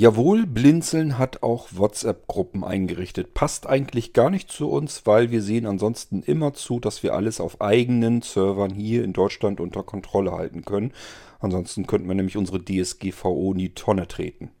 Jawohl, Blinzeln hat auch WhatsApp-Gruppen eingerichtet. Passt eigentlich gar nicht zu uns, weil wir sehen ansonsten immer zu, dass wir alles auf eigenen Servern hier in Deutschland unter Kontrolle halten können. Ansonsten könnten wir nämlich unsere DSGVO in die Tonne treten.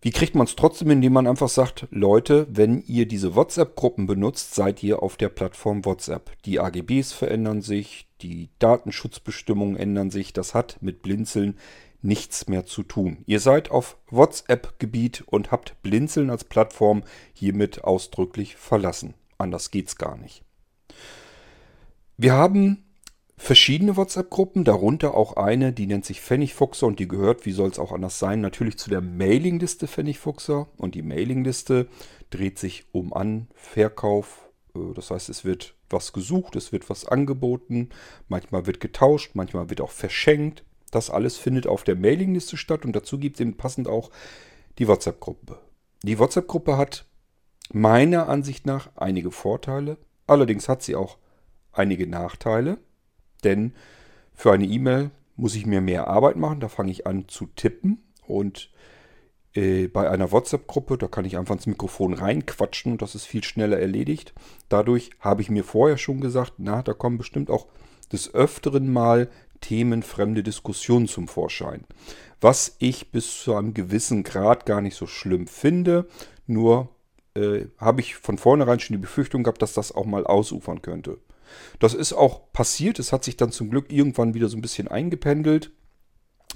Wie kriegt man es trotzdem, indem man einfach sagt, Leute, wenn ihr diese WhatsApp-Gruppen benutzt, seid ihr auf der Plattform WhatsApp. Die AGBs verändern sich, die Datenschutzbestimmungen ändern sich. Das hat mit Blinzeln nichts mehr zu tun. Ihr seid auf WhatsApp-Gebiet und habt Blinzeln als Plattform hiermit ausdrücklich verlassen. Anders geht's gar nicht. Wir haben verschiedene WhatsApp-Gruppen, darunter auch eine, die nennt sich Pfennigfuchser und die gehört, wie soll es auch anders sein, natürlich zu der Mailingliste Pfennigfuchser. Und die Mailingliste dreht sich um An-, Verkauf. Äh, das heißt, es wird was gesucht, es wird was angeboten, manchmal wird getauscht, manchmal wird auch verschenkt. Das alles findet auf der Mailingliste statt und dazu gibt es eben passend auch die WhatsApp-Gruppe. Die WhatsApp-Gruppe hat meiner Ansicht nach einige Vorteile, allerdings hat sie auch einige Nachteile, denn für eine E-Mail muss ich mir mehr Arbeit machen, da fange ich an zu tippen und äh, bei einer WhatsApp-Gruppe, da kann ich einfach ins Mikrofon reinquatschen und das ist viel schneller erledigt. Dadurch habe ich mir vorher schon gesagt, na, da kommen bestimmt auch des Öfteren mal themenfremde Diskussionen zum Vorschein. Was ich bis zu einem gewissen Grad gar nicht so schlimm finde, nur äh, habe ich von vornherein schon die Befürchtung gehabt, dass das auch mal ausufern könnte. Das ist auch passiert, es hat sich dann zum Glück irgendwann wieder so ein bisschen eingependelt,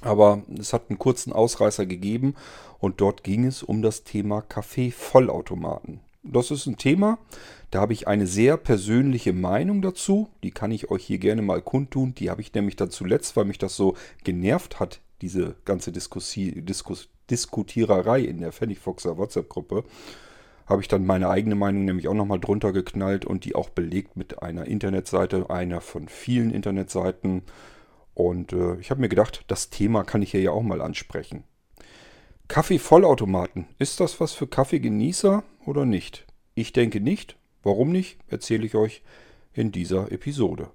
aber es hat einen kurzen Ausreißer gegeben und dort ging es um das Thema Kaffee-Vollautomaten. Das ist ein Thema, da habe ich eine sehr persönliche Meinung dazu. Die kann ich euch hier gerne mal kundtun. Die habe ich nämlich dann zuletzt, weil mich das so genervt hat, diese ganze Diskussi Diskus Diskutiererei in der Pfennigfoxer WhatsApp-Gruppe, habe ich dann meine eigene Meinung nämlich auch nochmal drunter geknallt und die auch belegt mit einer Internetseite, einer von vielen Internetseiten. Und äh, ich habe mir gedacht, das Thema kann ich hier ja auch mal ansprechen. Kaffee-Vollautomaten, ist das was für Kaffeegenießer oder nicht? Ich denke nicht. Warum nicht, erzähle ich euch in dieser Episode.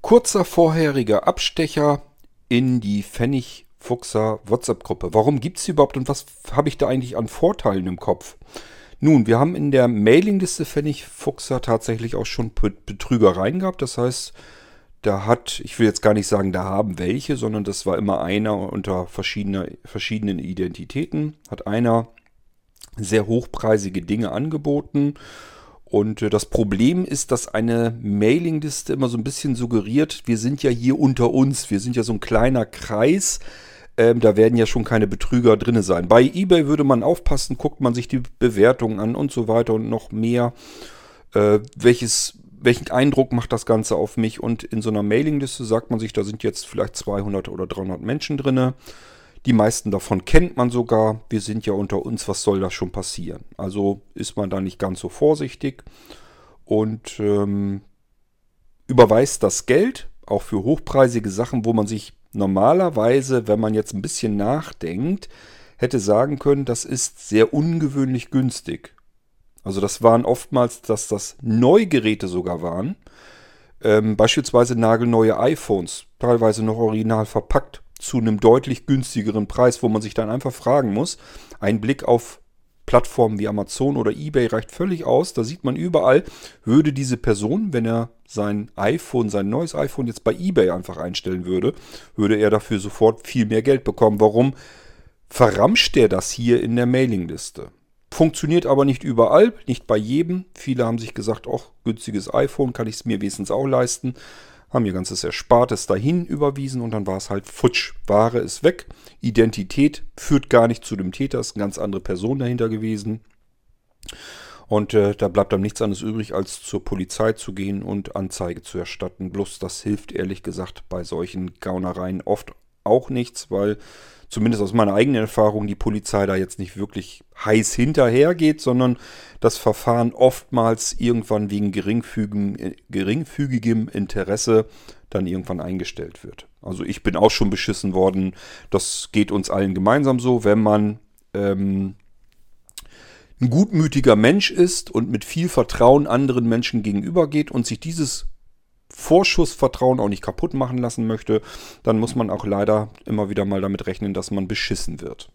Kurzer vorheriger Abstecher in die Pfennigfuchser WhatsApp-Gruppe. Warum gibt es sie überhaupt und was habe ich da eigentlich an Vorteilen im Kopf? Nun, wir haben in der Mailingliste Pfennigfuchser tatsächlich auch schon Betrügereien gehabt. Das heißt, da hat, ich will jetzt gar nicht sagen, da haben welche, sondern das war immer einer unter verschiedener, verschiedenen Identitäten. Hat einer sehr hochpreisige Dinge angeboten. Und äh, das Problem ist, dass eine Mailingliste immer so ein bisschen suggeriert, wir sind ja hier unter uns, wir sind ja so ein kleiner Kreis ähm, da werden ja schon keine Betrüger drin sein. Bei eBay würde man aufpassen, guckt man sich die Bewertungen an und so weiter und noch mehr. Äh, welches, welchen Eindruck macht das Ganze auf mich? Und in so einer Mailingliste sagt man sich, da sind jetzt vielleicht 200 oder 300 Menschen drin. Die meisten davon kennt man sogar. Wir sind ja unter uns, was soll da schon passieren? Also ist man da nicht ganz so vorsichtig und ähm, überweist das Geld, auch für hochpreisige Sachen, wo man sich normalerweise, wenn man jetzt ein bisschen nachdenkt, hätte sagen können, das ist sehr ungewöhnlich günstig. Also das waren oftmals, dass das Neugeräte sogar waren. Ähm, beispielsweise nagelneue iPhones, teilweise noch original verpackt, zu einem deutlich günstigeren Preis, wo man sich dann einfach fragen muss, ein Blick auf Plattformen wie Amazon oder eBay reicht völlig aus. Da sieht man überall, würde diese Person, wenn er sein iPhone, sein neues iPhone jetzt bei eBay einfach einstellen würde, würde er dafür sofort viel mehr Geld bekommen. Warum verramscht er das hier in der Mailingliste? Funktioniert aber nicht überall, nicht bei jedem. Viele haben sich gesagt, ach, günstiges iPhone, kann ich es mir wenigstens auch leisten haben ihr ganzes Erspartes dahin überwiesen und dann war es halt futsch. Ware ist weg. Identität führt gar nicht zu dem Täter, ist eine ganz andere Person dahinter gewesen. Und äh, da bleibt dann nichts anderes übrig, als zur Polizei zu gehen und Anzeige zu erstatten. Bloß das hilft ehrlich gesagt bei solchen Gaunereien oft auch nichts, weil zumindest aus meiner eigenen Erfahrung, die Polizei da jetzt nicht wirklich heiß hinterhergeht, sondern das Verfahren oftmals irgendwann wegen geringfügigem, geringfügigem Interesse dann irgendwann eingestellt wird. Also ich bin auch schon beschissen worden. Das geht uns allen gemeinsam so, wenn man ähm, ein gutmütiger Mensch ist und mit viel Vertrauen anderen Menschen gegenübergeht und sich dieses Vorschussvertrauen auch nicht kaputt machen lassen möchte, dann muss man auch leider immer wieder mal damit rechnen, dass man beschissen wird.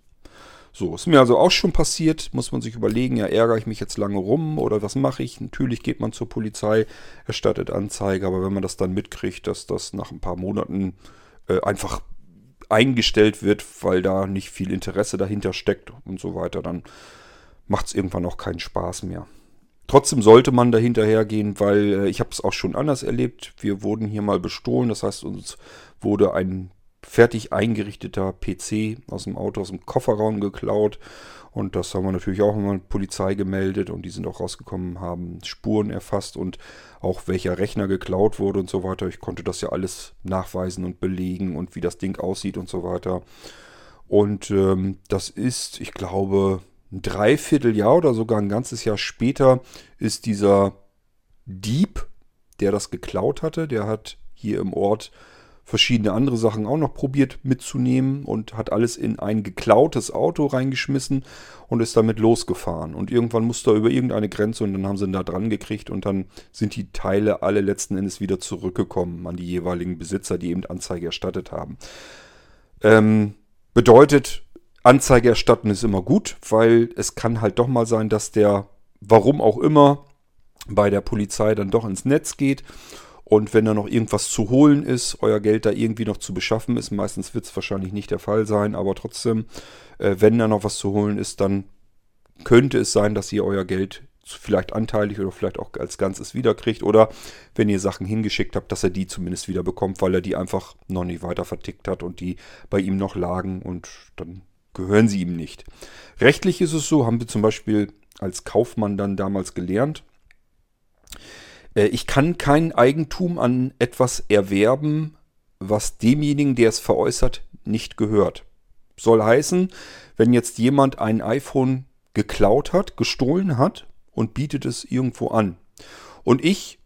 So, ist mir also auch schon passiert, muss man sich überlegen, ja, ärgere ich mich jetzt lange rum oder was mache ich? Natürlich geht man zur Polizei, erstattet Anzeige, aber wenn man das dann mitkriegt, dass das nach ein paar Monaten äh, einfach eingestellt wird, weil da nicht viel Interesse dahinter steckt und so weiter, dann macht es irgendwann auch keinen Spaß mehr. Trotzdem sollte man dahinterher gehen, weil äh, ich habe es auch schon anders erlebt. Wir wurden hier mal bestohlen, das heißt, uns wurde ein fertig eingerichteter PC aus dem Auto, aus dem Kofferraum geklaut. Und das haben wir natürlich auch immer Polizei gemeldet und die sind auch rausgekommen, haben Spuren erfasst und auch welcher Rechner geklaut wurde und so weiter. Ich konnte das ja alles nachweisen und belegen und wie das Ding aussieht und so weiter. Und ähm, das ist, ich glaube, ein Dreivierteljahr oder sogar ein ganzes Jahr später ist dieser Dieb, der das geklaut hatte, der hat hier im Ort verschiedene andere Sachen auch noch probiert mitzunehmen und hat alles in ein geklautes Auto reingeschmissen und ist damit losgefahren. Und irgendwann musste er über irgendeine Grenze und dann haben sie ihn da dran gekriegt und dann sind die Teile alle letzten Endes wieder zurückgekommen an die jeweiligen Besitzer, die eben Anzeige erstattet haben. Ähm, bedeutet, Anzeige erstatten ist immer gut, weil es kann halt doch mal sein, dass der, warum auch immer, bei der Polizei dann doch ins Netz geht. Und wenn da noch irgendwas zu holen ist, euer Geld da irgendwie noch zu beschaffen ist, meistens wird es wahrscheinlich nicht der Fall sein, aber trotzdem, äh, wenn da noch was zu holen ist, dann könnte es sein, dass ihr euer Geld vielleicht anteilig oder vielleicht auch als Ganzes wiederkriegt oder wenn ihr Sachen hingeschickt habt, dass er die zumindest wieder bekommt, weil er die einfach noch nicht weiter vertickt hat und die bei ihm noch lagen und dann gehören sie ihm nicht. Rechtlich ist es so, haben wir zum Beispiel als Kaufmann dann damals gelernt, äh, ich kann kein Eigentum an etwas erwerben, was demjenigen, der es veräußert, nicht gehört. Soll heißen, wenn jetzt jemand ein iPhone geklaut hat, gestohlen hat und bietet es irgendwo an und ich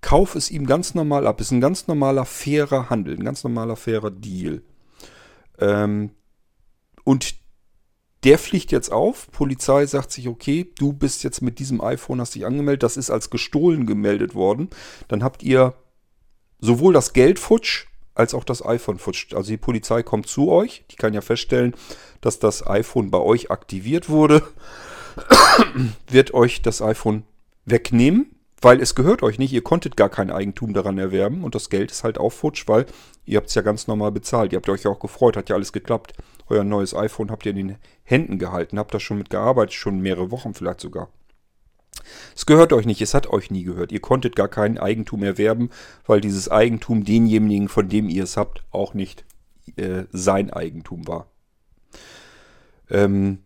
kaufe es ihm ganz normal ab, ist ein ganz normaler fairer Handel, ein ganz normaler fairer Deal. Ähm, und der fliegt jetzt auf. Polizei sagt sich, okay, du bist jetzt mit diesem iPhone, hast dich angemeldet, das ist als gestohlen gemeldet worden. Dann habt ihr sowohl das Geld futsch als auch das iPhone futsch. Also die Polizei kommt zu euch, die kann ja feststellen, dass das iPhone bei euch aktiviert wurde, wird euch das iPhone wegnehmen, weil es gehört euch nicht, ihr konntet gar kein Eigentum daran erwerben und das Geld ist halt auch futsch, weil ihr habt es ja ganz normal bezahlt. Ihr habt euch ja auch gefreut, hat ja alles geklappt. Euer neues iPhone habt ihr in den Händen gehalten, habt da schon mit gearbeitet, schon mehrere Wochen vielleicht sogar. Es gehört euch nicht, es hat euch nie gehört. Ihr konntet gar kein Eigentum erwerben, weil dieses Eigentum denjenigen, von dem ihr es habt, auch nicht äh, sein Eigentum war. Ähm,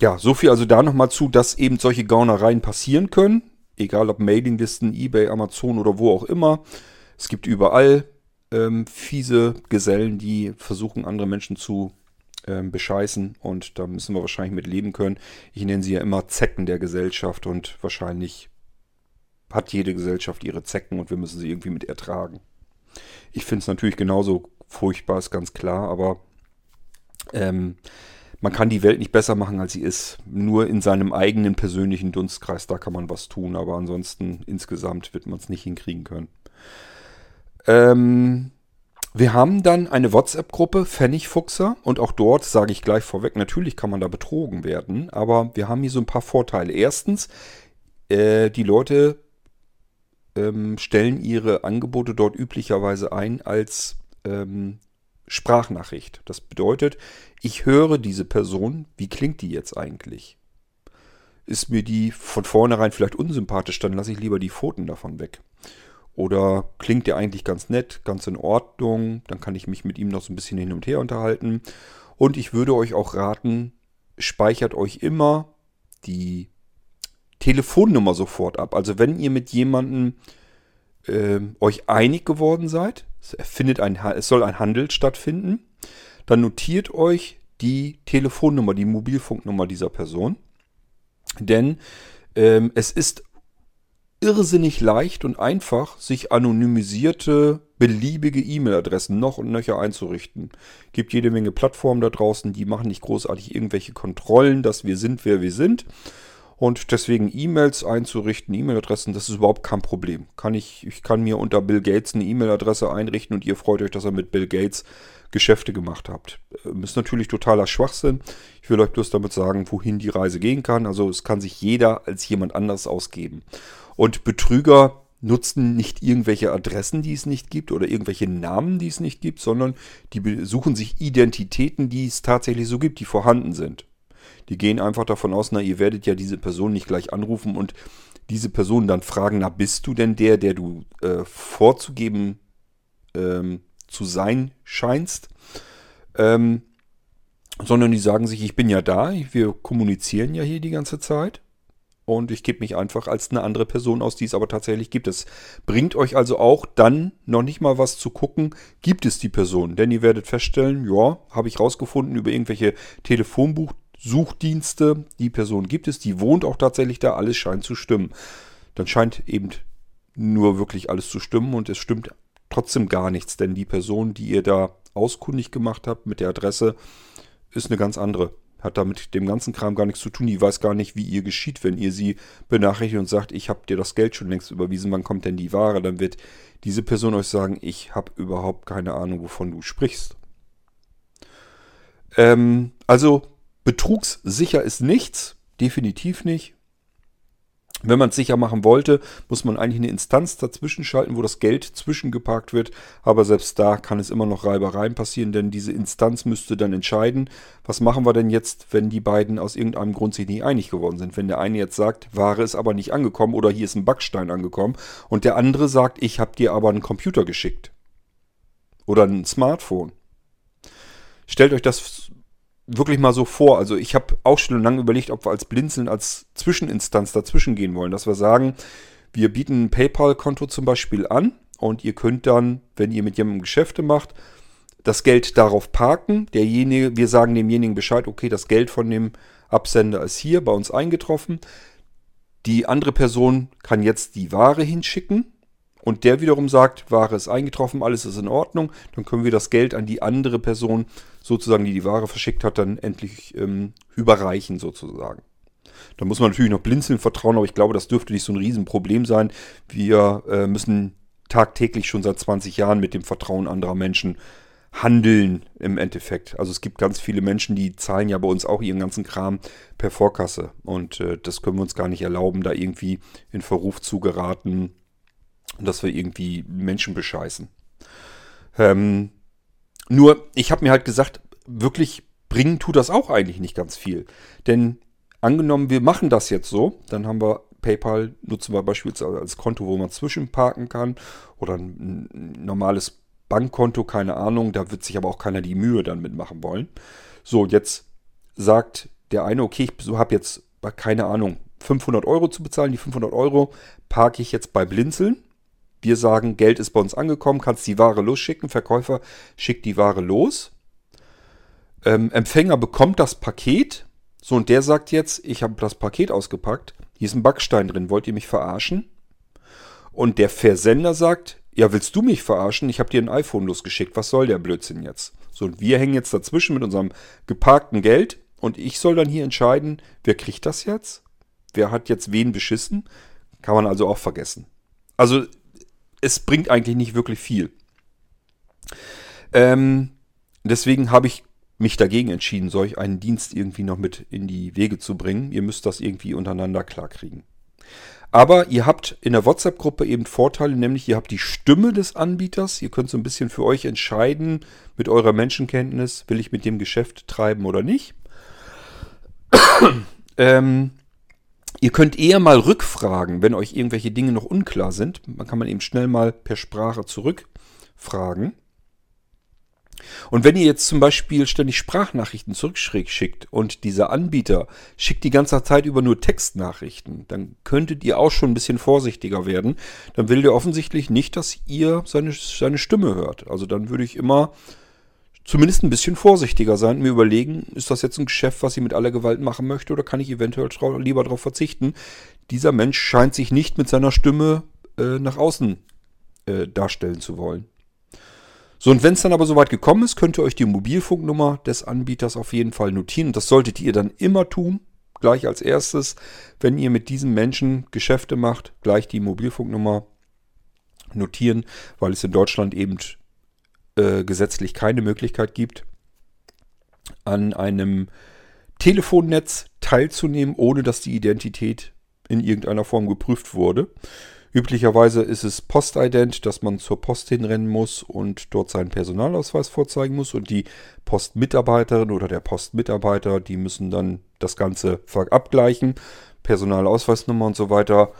ja, so viel also da nochmal zu, dass eben solche Gaunereien passieren können. Egal ob Mailinglisten, Ebay, Amazon oder wo auch immer. Es gibt überall ähm, fiese Gesellen, die versuchen, andere Menschen zu ähm, bescheißen und da müssen wir wahrscheinlich mit leben können. Ich nenne sie ja immer Zecken der Gesellschaft und wahrscheinlich hat jede Gesellschaft ihre Zecken und wir müssen sie irgendwie mit ertragen. Ich finde es natürlich genauso furchtbar, ist ganz klar, aber ähm, man kann die Welt nicht besser machen, als sie ist. Nur in seinem eigenen persönlichen Dunstkreis, da kann man was tun, aber ansonsten insgesamt wird man es nicht hinkriegen können. Ähm, wir haben dann eine WhatsApp-Gruppe Pfennigfuchser und auch dort sage ich gleich vorweg, natürlich kann man da betrogen werden, aber wir haben hier so ein paar Vorteile. Erstens, äh, die Leute ähm, stellen ihre Angebote dort üblicherweise ein als ähm, Sprachnachricht. Das bedeutet, ich höre diese Person, wie klingt die jetzt eigentlich? Ist mir die von vornherein vielleicht unsympathisch, dann lasse ich lieber die Pfoten davon weg. Oder klingt der eigentlich ganz nett, ganz in Ordnung? Dann kann ich mich mit ihm noch so ein bisschen hin und her unterhalten. Und ich würde euch auch raten, speichert euch immer die Telefonnummer sofort ab. Also wenn ihr mit jemandem äh, euch einig geworden seid, es, findet ein, es soll ein Handel stattfinden, dann notiert euch die Telefonnummer, die Mobilfunknummer dieser Person. Denn ähm, es ist irrsinnig leicht und einfach, sich anonymisierte, beliebige E-Mail-Adressen noch und nöcher einzurichten. Gibt jede Menge Plattformen da draußen, die machen nicht großartig irgendwelche Kontrollen, dass wir sind, wer wir sind. Und deswegen E-Mails einzurichten, E-Mail-Adressen, das ist überhaupt kein Problem. Kann ich, ich kann mir unter Bill Gates eine E-Mail-Adresse einrichten und ihr freut euch, dass ihr mit Bill Gates Geschäfte gemacht habt. Ähm, ist natürlich totaler Schwachsinn. Ich will euch bloß damit sagen, wohin die Reise gehen kann. Also es kann sich jeder als jemand anders ausgeben. Und Betrüger nutzen nicht irgendwelche Adressen, die es nicht gibt oder irgendwelche Namen, die es nicht gibt, sondern die suchen sich Identitäten, die es tatsächlich so gibt, die vorhanden sind. Die gehen einfach davon aus, na, ihr werdet ja diese Person nicht gleich anrufen und diese Person dann fragen, na, bist du denn der, der du äh, vorzugeben ähm, zu sein scheinst? Ähm, sondern die sagen sich, ich bin ja da, wir kommunizieren ja hier die ganze Zeit und ich gebe mich einfach als eine andere Person aus, die es aber tatsächlich gibt. Es bringt euch also auch dann noch nicht mal was zu gucken, gibt es die Person. Denn ihr werdet feststellen, ja, habe ich rausgefunden über irgendwelche Telefonbuchsuchdienste, die Person gibt es, die wohnt auch tatsächlich da, alles scheint zu stimmen. Dann scheint eben nur wirklich alles zu stimmen und es stimmt trotzdem gar nichts, denn die Person, die ihr da auskundig gemacht habt mit der Adresse, ist eine ganz andere hat damit dem ganzen Kram gar nichts zu tun. Die weiß gar nicht, wie ihr geschieht, wenn ihr sie benachrichtigt und sagt, ich habe dir das Geld schon längst überwiesen, wann kommt denn die Ware? Dann wird diese Person euch sagen, ich habe überhaupt keine Ahnung, wovon du sprichst. Ähm, also betrugssicher ist nichts, definitiv nicht. Wenn man es sicher machen wollte, muss man eigentlich eine Instanz dazwischen schalten, wo das Geld zwischengeparkt wird. Aber selbst da kann es immer noch Reibereien passieren, denn diese Instanz müsste dann entscheiden, was machen wir denn jetzt, wenn die beiden aus irgendeinem Grund sich nicht einig geworden sind. Wenn der eine jetzt sagt, Ware ist aber nicht angekommen oder hier ist ein Backstein angekommen und der andere sagt, ich habe dir aber einen Computer geschickt. Oder ein Smartphone. Stellt euch das wirklich mal so vor. Also ich habe auch schon lange überlegt, ob wir als Blinzeln als Zwischeninstanz dazwischen gehen wollen. Dass wir sagen, wir bieten ein PayPal-Konto zum Beispiel an und ihr könnt dann, wenn ihr mit jemandem Geschäfte macht, das Geld darauf parken. Derjenige, wir sagen demjenigen Bescheid, okay, das Geld von dem Absender ist hier bei uns eingetroffen. Die andere Person kann jetzt die Ware hinschicken und der wiederum sagt, Ware ist eingetroffen, alles ist in Ordnung, dann können wir das Geld an die andere Person, sozusagen, die die Ware verschickt hat, dann endlich ähm, überreichen sozusagen. Da muss man natürlich noch blinzeln vertrauen, aber ich glaube, das dürfte nicht so ein Riesenproblem sein. Wir äh, müssen tagtäglich schon seit 20 Jahren mit dem Vertrauen anderer Menschen handeln im Endeffekt. Also es gibt ganz viele Menschen, die zahlen ja bei uns auch ihren ganzen Kram per Vorkasse. Und äh, das können wir uns gar nicht erlauben, da irgendwie in Verruf zu geraten, dass wir irgendwie Menschen bescheißen. Ähm, nur, ich habe mir halt gesagt, wirklich bringen tut das auch eigentlich nicht ganz viel. Denn angenommen, wir machen das jetzt so, dann haben wir PayPal, nutzen wir beispielsweise als Konto, wo man zwischenparken kann oder ein, normales Bankkonto, keine Ahnung, da wird sich aber auch keiner die Mühe dann mitmachen wollen. So, jetzt sagt der eine, okay, ich habe jetzt, keine Ahnung, 500 Euro zu bezahlen. Die 500 Euro parke ich jetzt bei Blinzeln wir sagen, Geld ist bei uns angekommen, kannst die Ware losschicken. Verkäufer schickt die Ware los. Ähm, Empfänger bekommt das Paket. So, und der sagt jetzt, ich habe das Paket ausgepackt. Hier ist ein Backstein drin. Wollt ihr mich verarschen? Und der Versender sagt, ja, willst du mich verarschen? Ich habe dir ein iPhone losgeschickt. Was soll der Blödsinn jetzt? So, und wir hängen jetzt dazwischen mit unserem geparkten Geld. Und ich soll dann hier entscheiden, wer kriegt das jetzt? Wer hat jetzt wen beschissen? Kann man also auch vergessen. Also es bringt eigentlich nicht wirklich viel. Ähm, deswegen habe ich mich dagegen entschieden, solch einen Dienst irgendwie noch mit in die Wege zu bringen. Ihr müsst das irgendwie untereinander klarkriegen. Aber ihr habt in der WhatsApp-Gruppe eben Vorteile, nämlich ihr habt die Stimme des Anbieters. Ihr könnt so ein bisschen für euch entscheiden mit eurer Menschenkenntnis, will ich mit dem Geschäft treiben oder nicht. ähm, Ihr könnt eher mal rückfragen, wenn euch irgendwelche Dinge noch unklar sind. Man kann man eben schnell mal per Sprache zurückfragen. Und wenn ihr jetzt zum Beispiel ständig Sprachnachrichten zurückschickt und dieser Anbieter schickt die ganze Zeit über nur Textnachrichten, dann könntet ihr auch schon ein bisschen vorsichtiger werden. Dann will der offensichtlich nicht, dass ihr seine, seine Stimme hört. Also dann würde ich immer zumindest ein bisschen vorsichtiger sein und mir überlegen, ist das jetzt ein Geschäft, was ich mit aller Gewalt machen möchte oder kann ich eventuell lieber darauf verzichten? Dieser Mensch scheint sich nicht mit seiner Stimme äh, nach außen äh, darstellen zu wollen. So, und wenn es dann aber soweit gekommen ist, könnt ihr euch die Mobilfunknummer des Anbieters auf jeden Fall notieren. Das solltet ihr dann immer tun, gleich als erstes, wenn ihr mit diesem Menschen Geschäfte macht, gleich die Mobilfunknummer notieren, weil es in Deutschland eben äh, gesetzlich keine Möglichkeit gibt, an einem Telefonnetz teilzunehmen, ohne dass die Identität in irgendeiner Form geprüft wurde. Üblicherweise ist es Postident, dass man zur Post hinrennen muss und dort seinen Personalausweis vorzeigen muss. Und die Postmitarbeiterin oder der Postmitarbeiter, die müssen dann das Ganze abgleichen. Personalausweisnummer und so weiter.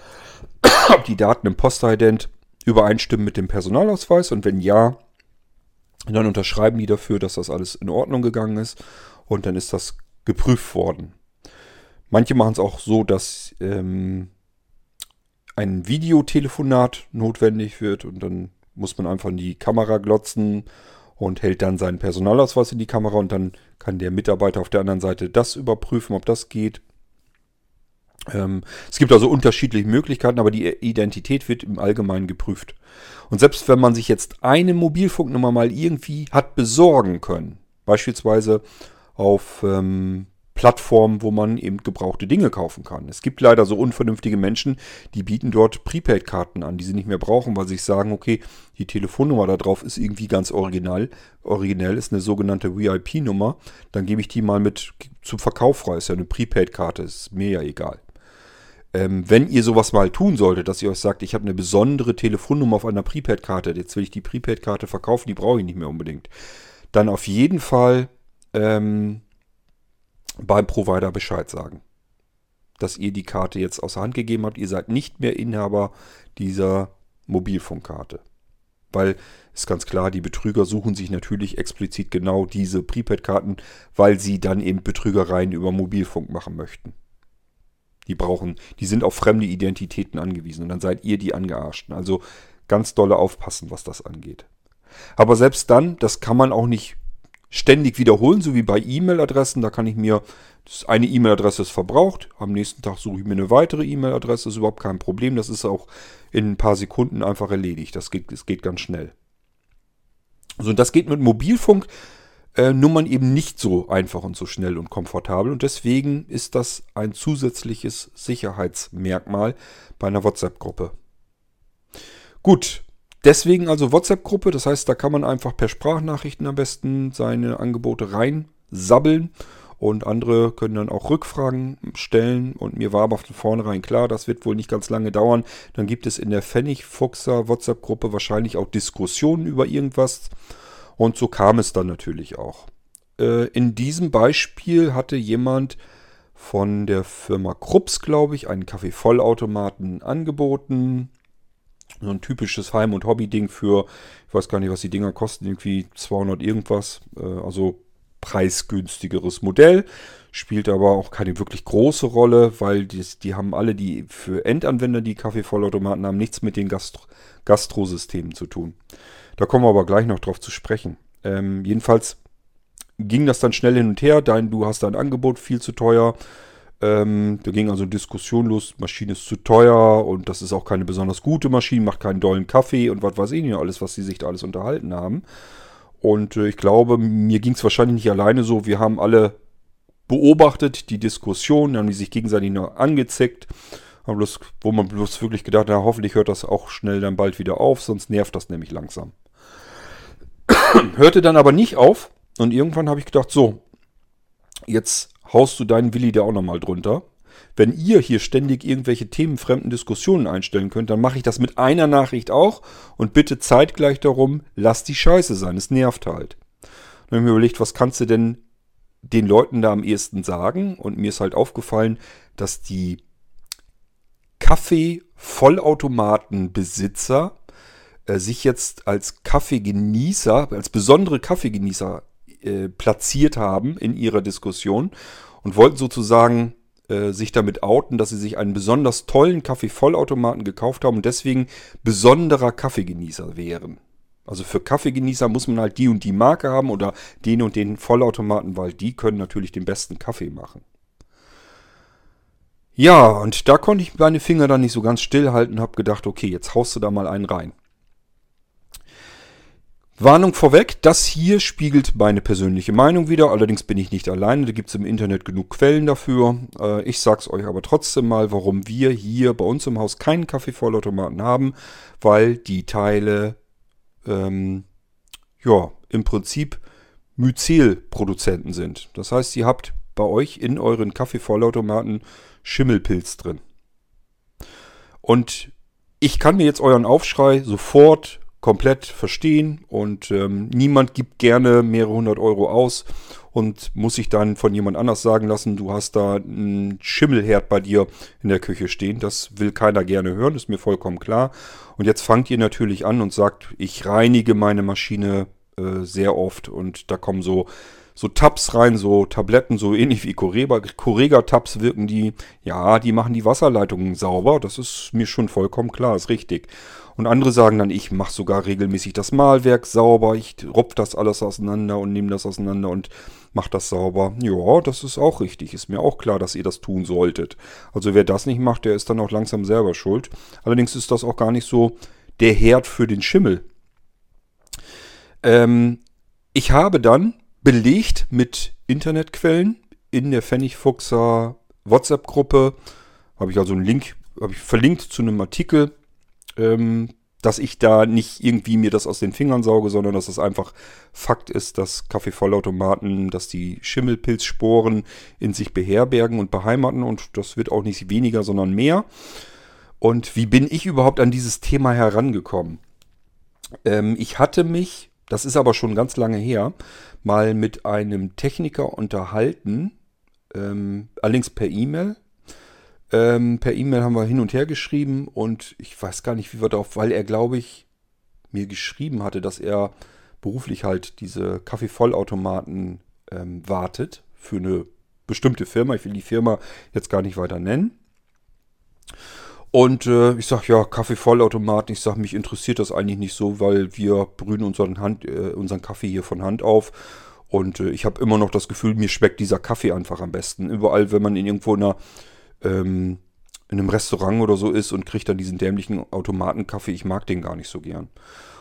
Ob die Daten im Postident übereinstimmen mit dem Personalausweis. Und wenn ja, dann unterschreiben die dafür, dass das alles in Ordnung gegangen ist. Und dann ist das geprüft worden. Manche machen es auch so, dass ähm, ein Videotelefonat notwendig wird und dann muss man einfach in die Kamera glotzen und hält dann seinen Personalausweis in die Kamera und dann kann der Mitarbeiter auf der anderen Seite das überprüfen, ob das geht. Ähm, es gibt also unterschiedliche Möglichkeiten, aber die Identität wird im Allgemeinen geprüft. Und selbst wenn man sich jetzt eine Mobilfunknummer mal irgendwie hat besorgen können, beispielsweise auf ähm, Plattform, wo man eben gebrauchte Dinge kaufen kann. Es gibt leider so unvernünftige Menschen, die bieten dort Prepaid-Karten an, die sie nicht mehr brauchen, weil sie sich sagen, okay, die Telefonnummer da drauf ist irgendwie ganz original. Originell ist eine sogenannte VIP-Nummer. Dann gebe ich die mal mit zum Verkauf frei. Ist ja eine Prepaid-Karte, ist mir ja egal. Ähm, wenn ihr sowas mal tun solltet, dass ihr euch sagt, ich habe eine besondere Telefonnummer auf einer Prepaid-Karte, jetzt will ich die Prepaid-Karte verkaufen, die brauche ich nicht mehr unbedingt. Dann auf jeden Fall ähm, beim Provider Bescheid sagen. Dass ihr die Karte jetzt außer Hand gegeben habt. Ihr seid nicht mehr Inhaber dieser Mobilfunkkarte. Weil ist ganz klar, die Betrüger suchen sich natürlich explizit genau diese Prepaid-Karten, weil sie dann eben Betrügereien über Mobilfunk machen möchten. Die brauchen, die sind auf fremde Identitäten angewiesen und dann seid ihr die Angearschten. Also ganz dolle aufpassen, was das angeht. Aber selbst dann, das kann man auch nicht ständig wiederholen, so wie bei E-Mail-Adressen. Da kann ich mir, eine E-Mail-Adresse ist verbraucht, am nächsten Tag suche ich mir eine weitere E-Mail-Adresse, ist überhaupt kein Problem. Das ist auch in ein paar Sekunden einfach erledigt. Das geht, das geht ganz schnell. So, und das geht mit Mobilfunk. Äh, Nummern eben nicht so einfach und so schnell und komfortabel. Und deswegen ist das ein zusätzliches Sicherheitsmerkmal bei einer WhatsApp-Gruppe. Gut, Deswegen also WhatsApp-Gruppe, das heißt, da kann man einfach per Sprachnachrichten am besten seine Angebote reinsabbeln und andere können dann auch Rückfragen stellen und mir war aber von vornherein klar, das wird wohl nicht ganz lange dauern. Dann gibt es in der Pfennigfuchser WhatsApp-Gruppe wahrscheinlich auch Diskussionen über irgendwas und so kam es dann natürlich auch. Äh, in diesem Beispiel hatte jemand von der Firma Krups, glaube ich, einen Kaffeevollautomaten angeboten so ein typisches Heim- und Hobby-Ding für, ich weiß gar nicht, was die Dinger kosten, irgendwie 200 irgendwas. Äh, also preisgünstigeres Modell. Spielt aber auch keine wirklich große Rolle, weil die, die haben alle, die für Endanwender die Kaffeevollautomaten haben, nichts mit den Gastro Gastrosystemen zu tun. Da kommen wir aber gleich noch drauf zu sprechen. Ähm, jedenfalls ging das dann schnell hin und her. Dein, du hast dein Angebot viel zu teuer. Ähm, da ging also Diskussion los, Maschine ist zu teuer und das ist auch keine besonders gute Maschine, macht keinen dollen Kaffee und was weiß ich nicht, alles, was sie sich da alles unterhalten haben. Und äh, ich glaube, mir ging es wahrscheinlich nicht alleine so. Wir haben alle beobachtet die Diskussion, haben die sich gegenseitig nur angezickt. Haben bloß, wo man bloß wirklich gedacht hat, hoffentlich hört das auch schnell dann bald wieder auf, sonst nervt das nämlich langsam. Hörte dann aber nicht auf und irgendwann habe ich gedacht, so, jetzt haust du deinen Willi da auch nochmal drunter. Wenn ihr hier ständig irgendwelche themenfremden Diskussionen einstellen könnt, dann mache ich das mit einer Nachricht auch und bitte zeitgleich darum, lass die Scheiße sein, es nervt halt. Dann habe ich mir überlegt, was kannst du denn den Leuten da am ehesten sagen? Und mir ist halt aufgefallen, dass die Kaffee-Vollautomatenbesitzer äh, sich jetzt als Kaffeegenießer, als besondere Kaffeegenießer äh, platziert haben in ihrer Diskussion und wollten sozusagen äh, sich damit outen, dass sie sich einen besonders tollen Kaffeevollautomaten gekauft haben und deswegen besonderer Kaffeegenießer wären. Also für Kaffeegenießer muss man halt die und die Marke haben oder den und den Vollautomaten, weil die können natürlich den besten Kaffee machen. Ja, und da konnte ich meine Finger dann nicht so ganz stillhalten habe gedacht, okay, jetzt haust du da mal einen rein. Warnung vorweg, das hier spiegelt meine persönliche Meinung wieder. Allerdings bin ich nicht alleine, da gibt es im Internet genug Quellen dafür. Äh, ich sag's euch aber trotzdem mal, warum wir hier bei uns im Haus keinen Kaffeevollautomaten haben, weil die Teile ähm, ja im Prinzip Myzel-Produzenten sind. Das heißt, ihr habt bei euch in euren Kaffeevollautomaten Schimmelpilz drin. Und ich kann mir jetzt euren Aufschrei sofort komplett verstehen und ähm, niemand gibt gerne mehrere hundert Euro aus und muss sich dann von jemand anders sagen lassen, du hast da einen Schimmelherd bei dir in der Küche stehen. Das will keiner gerne hören, ist mir vollkommen klar. Und jetzt fangt ihr natürlich an und sagt, ich reinige meine Maschine äh, sehr oft und da kommen so so Tabs rein, so Tabletten, so ähnlich wie Correga-Tabs wirken die. Ja, die machen die Wasserleitungen sauber. Das ist mir schon vollkommen klar, ist richtig. Und andere sagen dann, ich mache sogar regelmäßig das Mahlwerk sauber, ich rupf das alles auseinander und nehme das auseinander und mache das sauber. Ja, das ist auch richtig. Ist mir auch klar, dass ihr das tun solltet. Also wer das nicht macht, der ist dann auch langsam selber schuld. Allerdings ist das auch gar nicht so der Herd für den Schimmel. Ähm, ich habe dann belegt mit Internetquellen in der Pfennigfuchser WhatsApp-Gruppe. Habe ich also einen Link, habe ich verlinkt zu einem Artikel, ähm, dass ich da nicht irgendwie mir das aus den Fingern sauge, sondern dass es einfach Fakt ist, dass Kaffeevollautomaten, dass die Schimmelpilzsporen in sich beherbergen und beheimaten und das wird auch nicht weniger, sondern mehr. Und wie bin ich überhaupt an dieses Thema herangekommen? Ähm, ich hatte mich, das ist aber schon ganz lange her, mal mit einem Techniker unterhalten, ähm, allerdings per E-Mail. Ähm, per E-Mail haben wir hin und her geschrieben und ich weiß gar nicht, wie wir darauf, weil er, glaube ich, mir geschrieben hatte, dass er beruflich halt diese Kaffeevollautomaten ähm, wartet für eine bestimmte Firma. Ich will die Firma jetzt gar nicht weiter nennen. Und äh, ich sage, ja, Kaffeevollautomaten, ich sage, mich interessiert das eigentlich nicht so, weil wir brühen unseren, Hand, äh, unseren Kaffee hier von Hand auf. Und äh, ich habe immer noch das Gefühl, mir schmeckt dieser Kaffee einfach am besten. Überall, wenn man in irgendwo einer ähm, in einem Restaurant oder so ist und kriegt dann diesen dämlichen Automatenkaffee. Ich mag den gar nicht so gern.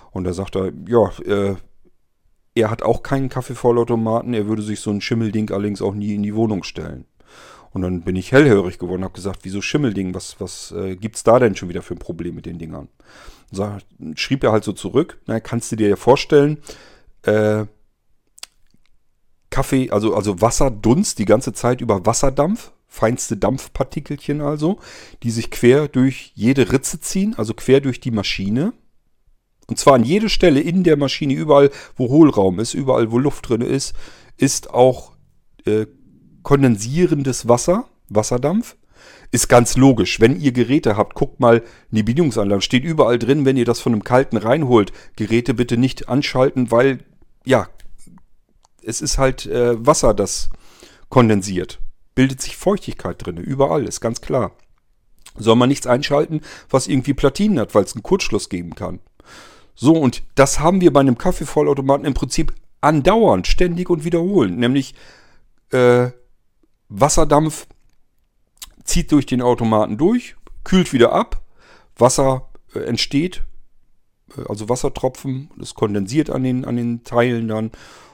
Und da sagt er, ja, äh, er hat auch keinen Kaffeevollautomaten, er würde sich so ein Schimmelding allerdings auch nie in die Wohnung stellen. Und dann bin ich hellhörig geworden habe gesagt, wieso Schimmelding? Was, was äh, gibt's da denn schon wieder für ein Problem mit den Dingern? So, schrieb er halt so zurück, na, kannst du dir ja vorstellen, äh, Kaffee, also, also Wasserdunst die ganze Zeit über Wasserdampf, feinste Dampfpartikelchen also, die sich quer durch jede Ritze ziehen, also quer durch die Maschine. Und zwar an jede Stelle in der Maschine, überall wo Hohlraum ist, überall wo Luft drin ist, ist auch äh, kondensierendes Wasser, Wasserdampf. Ist ganz logisch. Wenn ihr Geräte habt, guckt mal in die Bedienungsanlage. Steht überall drin, wenn ihr das von einem kalten reinholt. Geräte bitte nicht anschalten, weil, ja, es ist halt äh, Wasser, das kondensiert bildet sich Feuchtigkeit drin, überall, ist ganz klar. Soll man nichts einschalten, was irgendwie Platinen hat, weil es einen Kurzschluss geben kann. So, und das haben wir bei einem Kaffeevollautomaten im Prinzip andauernd, ständig und wiederholend. Nämlich äh, Wasserdampf zieht durch den Automaten durch, kühlt wieder ab, Wasser äh, entsteht, äh, also Wassertropfen, das kondensiert an den, an den Teilen dann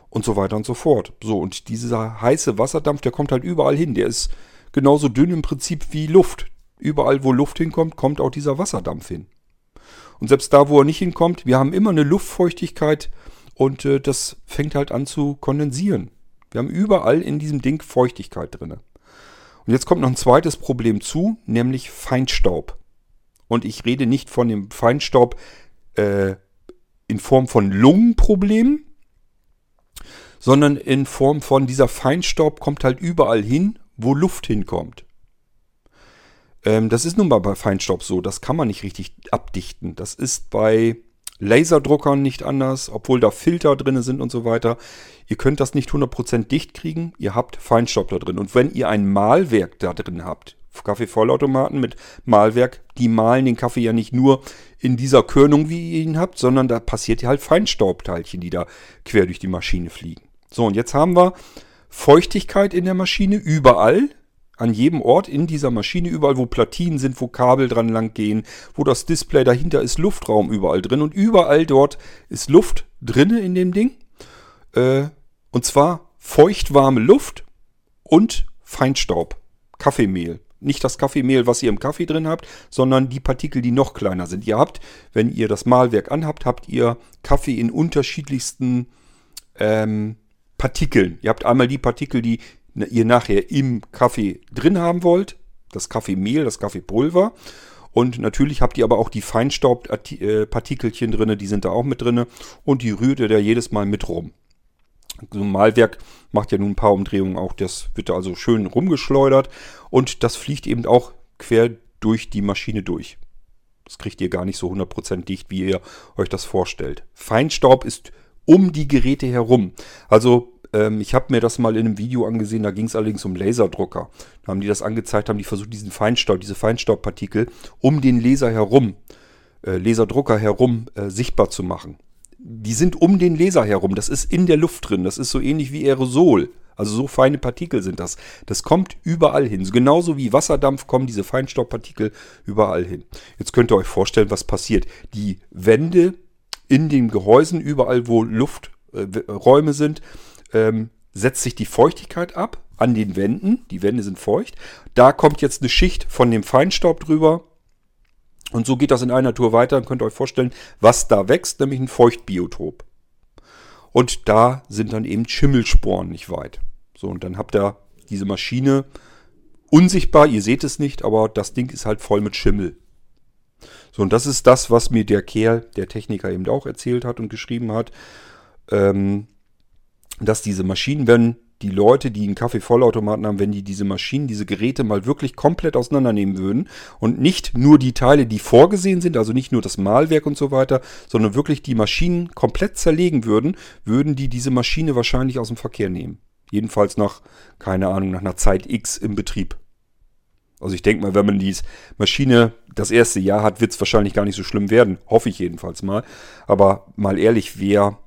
und so weiter und so fort. So, und dieser heiße Wasserdampf, der kommt halt überall hin. Der ist genauso dünn im Prinzip wie Luft. Überall, wo Luft hinkommt, kommt auch dieser Wasserdampf hin. Und selbst da, wo er nicht hinkommt, wir haben immer eine Luftfeuchtigkeit und äh, das fängt halt an zu kondensieren. Wir haben überall in diesem Ding Feuchtigkeit drin. Und jetzt kommt noch ein zweites Problem zu, nämlich Feinstaub. Und ich rede nicht von dem Feinstaub äh, in Form von Lungenproblemen, sondern in Form von dieser Feinstaub kommt halt überall hin, wo Luft hinkommt. Ähm, das ist nun mal bei Feinstaub so, das kann man nicht richtig abdichten. Das ist bei Laserdruckern nicht anders, obwohl da Filter drin sind und so weiter. Ihr könnt das nicht 100% dicht kriegen, ihr habt Feinstaub da drin. Und wenn ihr ein Mahlwerk da drin habt, Kaffeevollautomaten mit Mahlwerk, die mahlen den Kaffee ja nicht nur in dieser Körnung, wie ihr ihn habt, sondern da passiert ja halt Feinstaubteilchen, die da quer durch die Maschine fliegen. So, und jetzt haben wir Feuchtigkeit in der Maschine überall, an jedem Ort in dieser Maschine, überall wo Platinen sind, wo Kabel dran lang gehen, wo das Display dahinter ist, Luftraum überall drin und überall dort ist Luft drinne in dem Ding. Äh, und zwar feuchtwarme Luft und Feinstaub, Kaffeemehl. Nicht das Kaffeemehl, was ihr im Kaffee drin habt, sondern die Partikel, die noch kleiner sind. Ihr habt, wenn ihr das Mahlwerk anhabt, habt ihr Kaffee in unterschiedlichsten ähm, Partikeln. Ihr habt einmal die Partikel, die ihr nachher im Kaffee drin haben wollt. Das Kaffeemehl, das Kaffeepulver. Und natürlich habt ihr aber auch die Feinstaubpartikelchen drin, die sind da auch mit drin. Und die rührt ihr da jedes Mal mit rum. So ein Malwerk macht ja nun ein paar Umdrehungen auch. Das wird da also schön rumgeschleudert. Und das fliegt eben auch quer durch die Maschine durch. Das kriegt ihr gar nicht so 100% dicht, wie ihr euch das vorstellt. Feinstaub ist um die Geräte herum. Also ähm, ich habe mir das mal in einem Video angesehen, da ging es allerdings um Laserdrucker. Da haben die das angezeigt, haben die versucht, diesen Feinstaub, diese Feinstaubpartikel um den Laser herum, äh, Laserdrucker herum äh, sichtbar zu machen. Die sind um den Laser herum, das ist in der Luft drin, das ist so ähnlich wie Aerosol. Also so feine Partikel sind das. Das kommt überall hin. Genauso wie Wasserdampf kommen diese Feinstaubpartikel überall hin. Jetzt könnt ihr euch vorstellen, was passiert. Die Wände in den Gehäusen, überall wo Lufträume äh, sind, ähm, setzt sich die Feuchtigkeit ab an den Wänden. Die Wände sind feucht. Da kommt jetzt eine Schicht von dem Feinstaub drüber. Und so geht das in einer Tour weiter. Dann könnt ihr euch vorstellen, was da wächst, nämlich ein Feuchtbiotop. Und da sind dann eben Schimmelsporen nicht weit. So, und dann habt ihr diese Maschine unsichtbar, ihr seht es nicht, aber das Ding ist halt voll mit Schimmel. So, und das ist das, was mir der Kerl, der Techniker eben auch erzählt hat und geschrieben hat. Ähm, dass diese Maschinen, wenn die Leute, die einen Kaffeevollautomaten haben, wenn die diese Maschinen, diese Geräte mal wirklich komplett auseinandernehmen würden und nicht nur die Teile, die vorgesehen sind, also nicht nur das Mahlwerk und so weiter, sondern wirklich die Maschinen komplett zerlegen würden, würden die diese Maschine wahrscheinlich aus dem Verkehr nehmen. Jedenfalls nach, keine Ahnung, nach einer Zeit X im Betrieb. Also ich denke mal, wenn man die Maschine das erste Jahr hat, wird es wahrscheinlich gar nicht so schlimm werden. Hoffe ich jedenfalls mal. Aber mal ehrlich, wer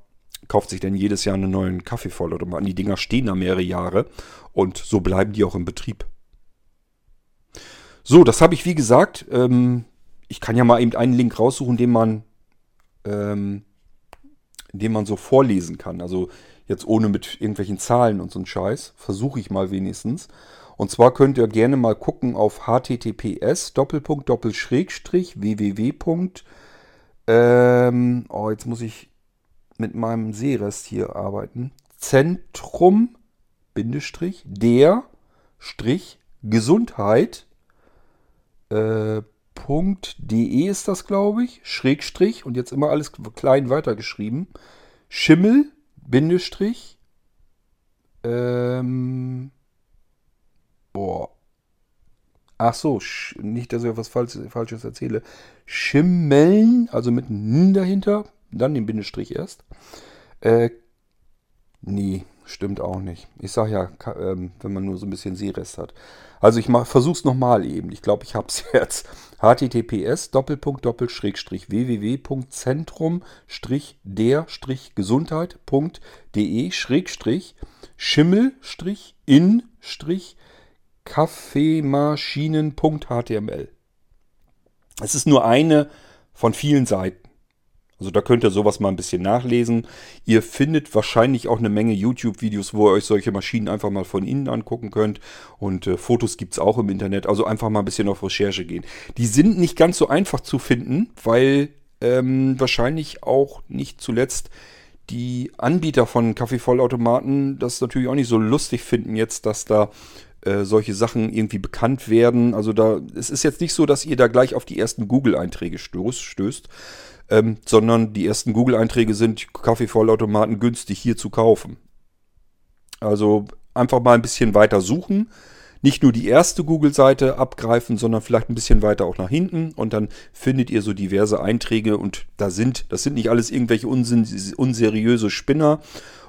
kauft sich denn jedes Jahr einen neuen Kaffeevollautomaten. Die Dinger stehen da mehrere Jahre und so bleiben die auch im Betrieb. So, das habe ich wie gesagt. Ähm, ich kann ja mal eben einen Link raussuchen, den man, ähm, den man so vorlesen kann. Also jetzt ohne mit irgendwelchen Zahlen und so einen Scheiß. Versuche ich mal wenigstens. Und zwar könnt ihr gerne mal gucken auf https Doppelpunkt Doppelschrägstrich www. Ähm, oh, jetzt muss ich mit meinem Seerest hier arbeiten. Zentrum, Bindestrich, der, Strich, Gesundheit, äh, .de ist das, glaube ich, Schrägstrich und jetzt immer alles klein weitergeschrieben. Schimmel, Bindestrich, ähm, boah, Ach so, nicht, dass ich etwas Falsches erzähle. Schimmeln, also mit N dahinter, dann den Bindestrich erst. Äh, nee, stimmt auch nicht. Ich sage ja, ähm, wenn man nur so ein bisschen Seerest hat. Also ich versuche es nochmal eben. Ich glaube, ich habe es jetzt. https doppelpunkt doppel schrägstrich www.zentrum der gesundheit.de schrägstrich schimmel in kaffeemaschinen.html. Es ist nur eine von vielen Seiten. Also da könnt ihr sowas mal ein bisschen nachlesen. Ihr findet wahrscheinlich auch eine Menge YouTube-Videos, wo ihr euch solche Maschinen einfach mal von innen angucken könnt. Und äh, Fotos gibt es auch im Internet. Also einfach mal ein bisschen auf Recherche gehen. Die sind nicht ganz so einfach zu finden, weil ähm, wahrscheinlich auch nicht zuletzt die Anbieter von Kaffeevollautomaten das natürlich auch nicht so lustig finden jetzt, dass da äh, solche Sachen irgendwie bekannt werden. Also da, es ist jetzt nicht so, dass ihr da gleich auf die ersten Google-Einträge stößt, stößt ähm, sondern die ersten Google-Einträge sind Kaffeevollautomaten günstig hier zu kaufen. Also einfach mal ein bisschen weiter suchen. Nicht nur die erste Google-Seite abgreifen, sondern vielleicht ein bisschen weiter auch nach hinten und dann findet ihr so diverse Einträge und da sind, das sind nicht alles irgendwelche unsinn, unseriöse Spinner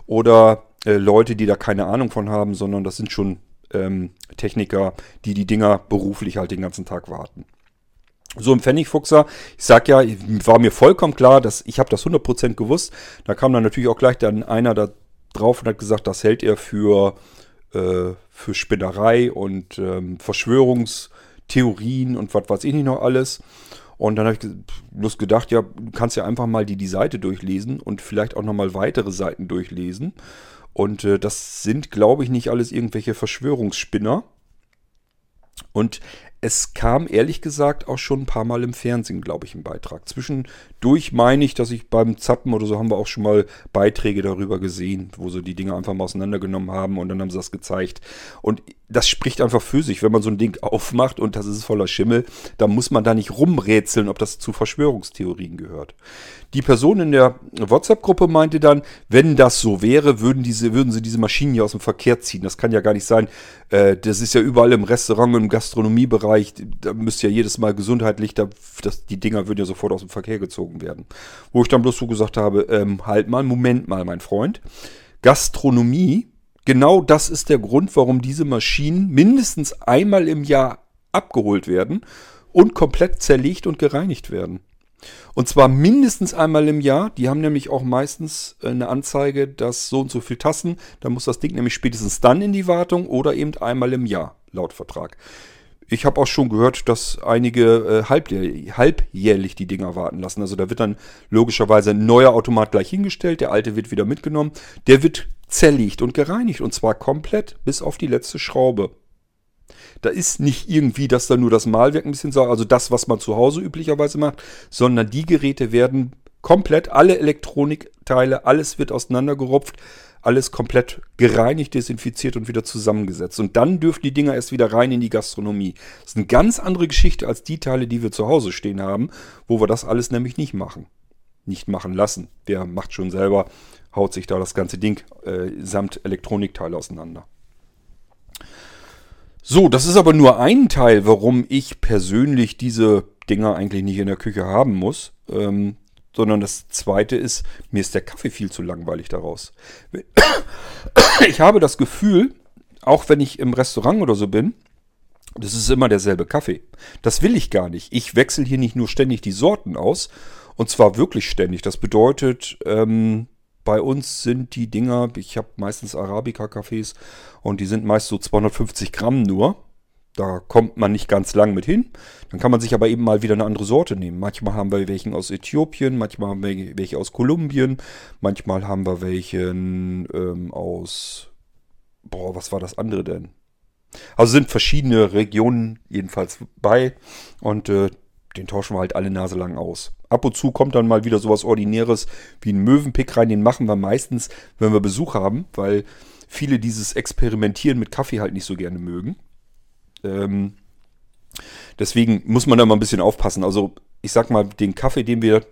oder äh, Leute, die da keine Ahnung von haben, sondern das sind schon ähm, Techniker, die die Dinger beruflich halt den ganzen Tag warten. So im Pfennigfuchser, ich sag ja, war mir vollkommen klar, dass ich habe das 100% gewusst. Da kam dann natürlich auch gleich dann einer da drauf und hat gesagt, das hält er für, äh, für Spinnerei und ähm, Verschwörungstheorien und was weiß ich nicht noch alles. Und dann habe ich bloß gedacht, ja, du kannst ja einfach mal die, die Seite durchlesen und vielleicht auch nochmal weitere Seiten durchlesen. Und äh, das sind, glaube ich, nicht alles irgendwelche Verschwörungsspinner. Und es kam ehrlich gesagt auch schon ein paar Mal im Fernsehen, glaube ich, im Beitrag. Zwischendurch meine ich, dass ich beim Zappen oder so haben wir auch schon mal Beiträge darüber gesehen, wo sie die Dinge einfach mal auseinandergenommen haben und dann haben sie das gezeigt. Und das spricht einfach für sich, wenn man so ein Ding aufmacht und das ist voller Schimmel, dann muss man da nicht rumrätseln, ob das zu Verschwörungstheorien gehört. Die Person in der WhatsApp-Gruppe meinte dann, wenn das so wäre, würden, diese, würden sie diese Maschinen hier aus dem Verkehr ziehen. Das kann ja gar nicht sein. Äh, das ist ja überall im Restaurant, im Gastronomiebereich. Da müsste ja jedes Mal gesundheitlich, da, das, die Dinger würden ja sofort aus dem Verkehr gezogen werden. Wo ich dann bloß so gesagt habe, ähm, halt mal, Moment mal, mein Freund. Gastronomie, genau das ist der Grund, warum diese Maschinen mindestens einmal im Jahr abgeholt werden und komplett zerlegt und gereinigt werden. Und zwar mindestens einmal im Jahr. Die haben nämlich auch meistens äh, eine Anzeige, dass so und so viel Tassen, da muss das Ding nämlich spätestens dann in die Wartung oder eben einmal im Jahr, laut Vertrag. Ich habe auch schon gehört, dass einige äh, halbjährlich, halbjährlich die Dinger warten lassen. Also da wird dann logischerweise ein neuer Automat gleich hingestellt, der alte wird wieder mitgenommen. Der wird zerlegt und gereinigt und zwar komplett bis auf die letzte Schraube. Da ist nicht irgendwie, dass da nur das Malwerk ein bisschen sauer, also das, was man zu Hause üblicherweise macht, sondern die Geräte werden komplett, alle Elektronikteile, alles wird auseinandergerupft, alles komplett gereinigt, desinfiziert und wieder zusammengesetzt. Und dann dürfen die Dinger erst wieder rein in die Gastronomie. Das ist eine ganz andere Geschichte als die Teile, die wir zu Hause stehen haben, wo wir das alles nämlich nicht machen. Nicht machen lassen. Der macht schon selber, haut sich da das ganze Ding äh, samt Elektronikteile auseinander. So, das ist aber nur ein Teil, warum ich persönlich diese Dinger eigentlich nicht in der Küche haben muss. Ähm, sondern das zweite ist, mir ist der Kaffee viel zu langweilig daraus. Ich habe das Gefühl, auch wenn ich im Restaurant oder so bin, das ist immer derselbe Kaffee. Das will ich gar nicht. Ich wechsle hier nicht nur ständig die Sorten aus, und zwar wirklich ständig. Das bedeutet, ähm, bei uns sind die Dinger, ich habe meistens Arabica-Cafés und die sind meist so 250 Gramm nur. Da kommt man nicht ganz lang mit hin. Dann kann man sich aber eben mal wieder eine andere Sorte nehmen. Manchmal haben wir welchen aus Äthiopien, manchmal haben wir welche aus Kolumbien, manchmal haben wir welchen ähm, aus. Boah, was war das andere denn? Also sind verschiedene Regionen jedenfalls bei und äh, den tauschen wir halt alle Nase lang aus. Ab und zu kommt dann mal wieder sowas Ordinäres wie ein Möwenpick rein. Den machen wir meistens, wenn wir Besuch haben, weil viele dieses Experimentieren mit Kaffee halt nicht so gerne mögen. Ähm, deswegen muss man da mal ein bisschen aufpassen. Also ich sag mal, den Kaffee, den wir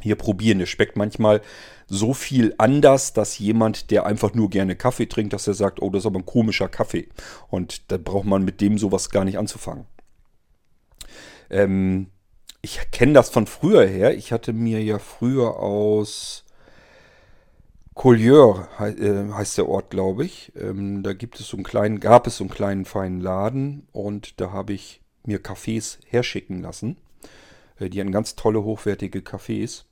hier probieren, der schmeckt manchmal so viel anders, dass jemand, der einfach nur gerne Kaffee trinkt, dass er sagt, oh, das ist aber ein komischer Kaffee. Und da braucht man mit dem sowas gar nicht anzufangen. Ähm, ich kenne das von früher her. Ich hatte mir ja früher aus Collieur äh, heißt der Ort, glaube ich. Ähm, da gibt es so einen kleinen, gab es so einen kleinen feinen Laden und da habe ich mir Kaffees herschicken lassen. Äh, die hatten ganz tolle, hochwertige Kaffees.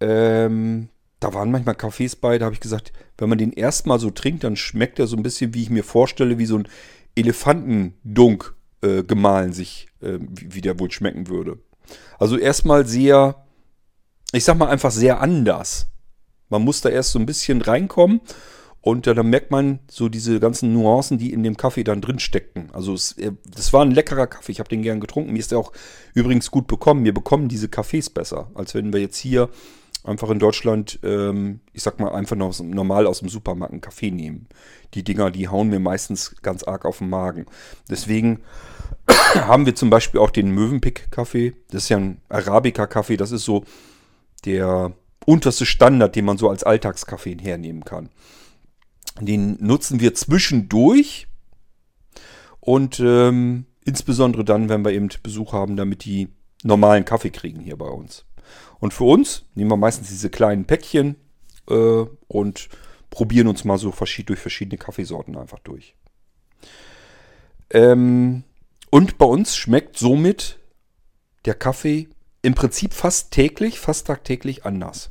Ähm, da waren manchmal Kaffees bei, da habe ich gesagt, wenn man den erstmal so trinkt, dann schmeckt er so ein bisschen, wie ich mir vorstelle, wie so ein Elefantendunk äh, gemahlen sich, äh, wie der wohl schmecken würde. Also erstmal sehr, ich sag mal einfach sehr anders. Man muss da erst so ein bisschen reinkommen und äh, dann merkt man so diese ganzen Nuancen, die in dem Kaffee dann drin steckten. Also es, äh, das war ein leckerer Kaffee, ich habe den gern getrunken. Mir ist der auch übrigens gut bekommen. Wir bekommen diese Kaffees besser, als wenn wir jetzt hier einfach in Deutschland, ähm, ich sag mal, einfach noch normal aus dem Supermarkt einen Kaffee nehmen. Die Dinger, die hauen mir meistens ganz arg auf den Magen. Deswegen haben wir zum Beispiel auch den Mövenpick-Kaffee. Das ist ja ein Arabica-Kaffee. Das ist so der unterste Standard, den man so als Alltagskaffee hernehmen kann. Den nutzen wir zwischendurch und ähm, insbesondere dann, wenn wir eben Besuch haben, damit die normalen Kaffee kriegen hier bei uns. Und für uns nehmen wir meistens diese kleinen Päckchen äh, und probieren uns mal so durch verschiedene Kaffeesorten einfach durch. Ähm, und bei uns schmeckt somit der Kaffee im Prinzip fast täglich, fast tagtäglich anders.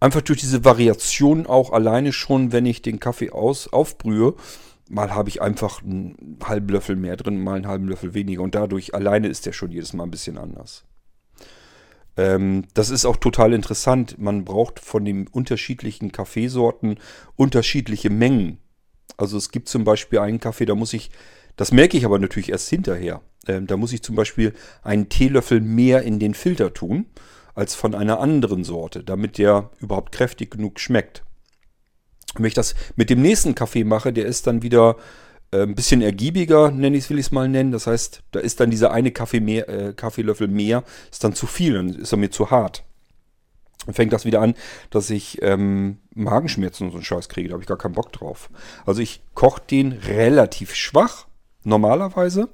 Einfach durch diese Variation auch alleine schon, wenn ich den Kaffee aus, aufbrühe, mal habe ich einfach einen halben Löffel mehr drin, mal einen halben Löffel weniger. Und dadurch alleine ist der schon jedes Mal ein bisschen anders. Ähm, das ist auch total interessant. Man braucht von den unterschiedlichen Kaffeesorten unterschiedliche Mengen. Also es gibt zum Beispiel einen Kaffee, da muss ich, das merke ich aber natürlich erst hinterher. Ähm, da muss ich zum Beispiel einen Teelöffel mehr in den Filter tun als von einer anderen Sorte, damit der überhaupt kräftig genug schmeckt. Wenn ich das mit dem nächsten Kaffee mache, der ist dann wieder äh, ein bisschen ergiebiger, nenne ich will ich es mal nennen. Das heißt, da ist dann dieser eine Kaffee mehr, äh, Kaffeelöffel mehr, ist dann zu viel, dann ist er mir zu hart. Dann fängt das wieder an, dass ich ähm, Magenschmerzen und so einen Scheiß kriege. Da habe ich gar keinen Bock drauf. Also ich koche den relativ schwach, normalerweise.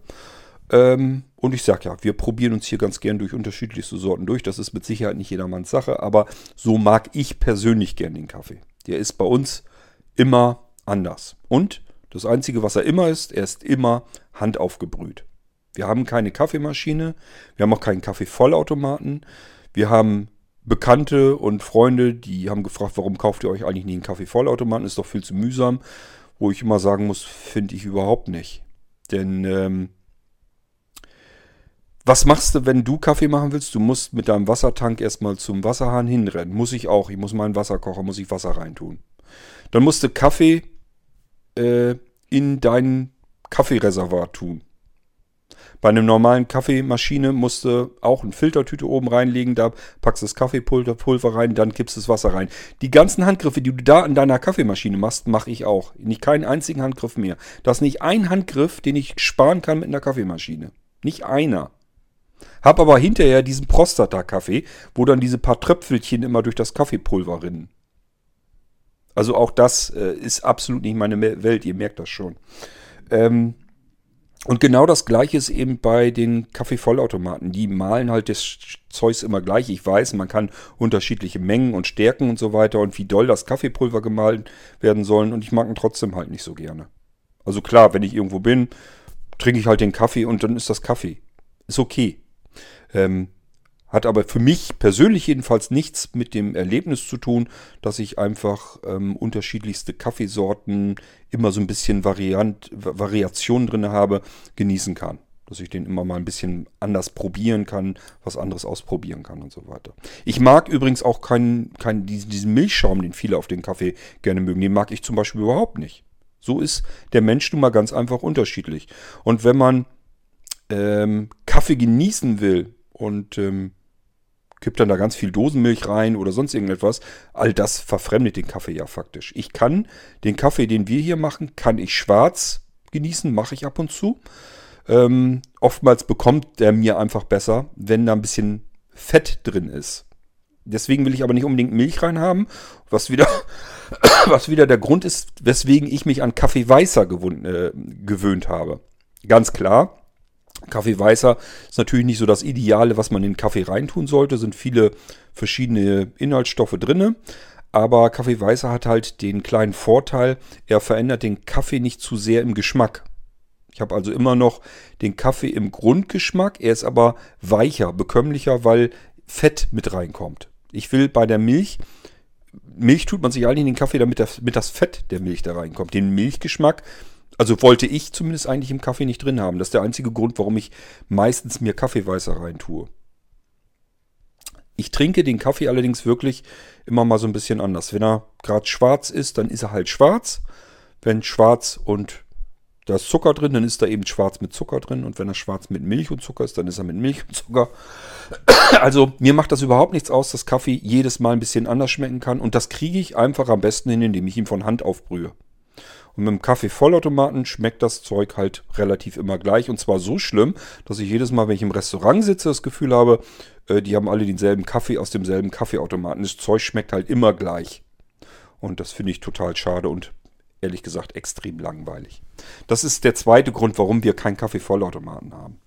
Ähm, und ich sage ja, wir probieren uns hier ganz gern durch unterschiedlichste Sorten durch. Das ist mit Sicherheit nicht jedermanns Sache, aber so mag ich persönlich gern den Kaffee. Der ist bei uns immer anders. Und das Einzige, was er immer ist, er ist immer handaufgebrüht. Wir haben keine Kaffeemaschine, wir haben auch keinen Kaffeevollautomaten. Wir haben Bekannte und Freunde, die haben gefragt, warum kauft ihr euch eigentlich nie einen Kaffeevollautomaten? Ist doch viel zu mühsam. Wo ich immer sagen muss, finde ich überhaupt nicht. Denn ähm, was machst du, wenn du Kaffee machen willst? Du musst mit deinem Wassertank erstmal zum Wasserhahn hinrennen. Muss ich auch. Ich muss meinen Wasserkocher, muss ich Wasser reintun. Dann musst du Kaffee äh, in dein Kaffeereservoir tun. Bei einer normalen Kaffeemaschine musst du auch eine Filtertüte oben reinlegen, da packst du das Kaffeepulver rein, dann kippst du das Wasser rein. Die ganzen Handgriffe, die du da in deiner Kaffeemaschine machst, mache ich auch. Nicht keinen einzigen Handgriff mehr. Das ist nicht ein Handgriff, den ich sparen kann mit einer Kaffeemaschine. Nicht einer. Hab aber hinterher diesen Prostata-Kaffee, wo dann diese paar Tröpfelchen immer durch das Kaffeepulver rinnen. Also auch das äh, ist absolut nicht meine Welt, ihr merkt das schon. Ähm, und genau das gleiche ist eben bei den Kaffeevollautomaten. Die malen halt das Zeugs immer gleich. Ich weiß, man kann unterschiedliche Mengen und Stärken und so weiter und wie doll das Kaffeepulver gemahlen werden sollen. Und ich mag ihn trotzdem halt nicht so gerne. Also klar, wenn ich irgendwo bin, trinke ich halt den Kaffee und dann ist das Kaffee. Ist okay. Ähm, hat aber für mich persönlich jedenfalls nichts mit dem Erlebnis zu tun, dass ich einfach ähm, unterschiedlichste Kaffeesorten, immer so ein bisschen Variant, Variation drin habe, genießen kann. Dass ich den immer mal ein bisschen anders probieren kann, was anderes ausprobieren kann und so weiter. Ich mag übrigens auch keinen, keinen diesen, Milchschaum, den viele auf den Kaffee gerne mögen. Den mag ich zum Beispiel überhaupt nicht. So ist der Mensch nun mal ganz einfach unterschiedlich. Und wenn man ähm, Kaffee genießen will und ähm, kippt dann da ganz viel Dosenmilch rein oder sonst irgendetwas. All das verfremdet den Kaffee ja faktisch. Ich kann den Kaffee, den wir hier machen, kann ich schwarz genießen, mache ich ab und zu. Ähm, oftmals bekommt der mir einfach besser, wenn da ein bisschen Fett drin ist. Deswegen will ich aber nicht unbedingt Milch reinhaben, was wieder, was wieder der Grund ist, weswegen ich mich an Kaffee weißer gewöhnt, äh, gewöhnt habe. Ganz klar, Kaffee weißer ist natürlich nicht so das Ideale, was man in den Kaffee reintun sollte. Sind viele verschiedene Inhaltsstoffe drin. Aber Kaffee weißer hat halt den kleinen Vorteil, er verändert den Kaffee nicht zu sehr im Geschmack. Ich habe also immer noch den Kaffee im Grundgeschmack. Er ist aber weicher, bekömmlicher, weil Fett mit reinkommt. Ich will bei der Milch, Milch tut man sich eigentlich in den Kaffee, damit das, damit das Fett der Milch da reinkommt. Den Milchgeschmack also wollte ich zumindest eigentlich im Kaffee nicht drin haben. Das ist der einzige Grund, warum ich meistens mir Kaffeeweißer rein tue. Ich trinke den Kaffee allerdings wirklich immer mal so ein bisschen anders. Wenn er gerade schwarz ist, dann ist er halt schwarz. Wenn schwarz und da ist Zucker drin, dann ist da eben schwarz mit Zucker drin. Und wenn er schwarz mit Milch und Zucker ist, dann ist er mit Milch und Zucker. Also mir macht das überhaupt nichts aus, dass Kaffee jedes Mal ein bisschen anders schmecken kann. Und das kriege ich einfach am besten hin, indem ich ihn von Hand aufbrühe. Und mit dem Kaffee-Vollautomaten schmeckt das Zeug halt relativ immer gleich. Und zwar so schlimm, dass ich jedes Mal, wenn ich im Restaurant sitze, das Gefühl habe, äh, die haben alle denselben Kaffee aus demselben Kaffeeautomaten. Das Zeug schmeckt halt immer gleich. Und das finde ich total schade und ehrlich gesagt extrem langweilig. Das ist der zweite Grund, warum wir keinen Kaffee-Vollautomaten haben.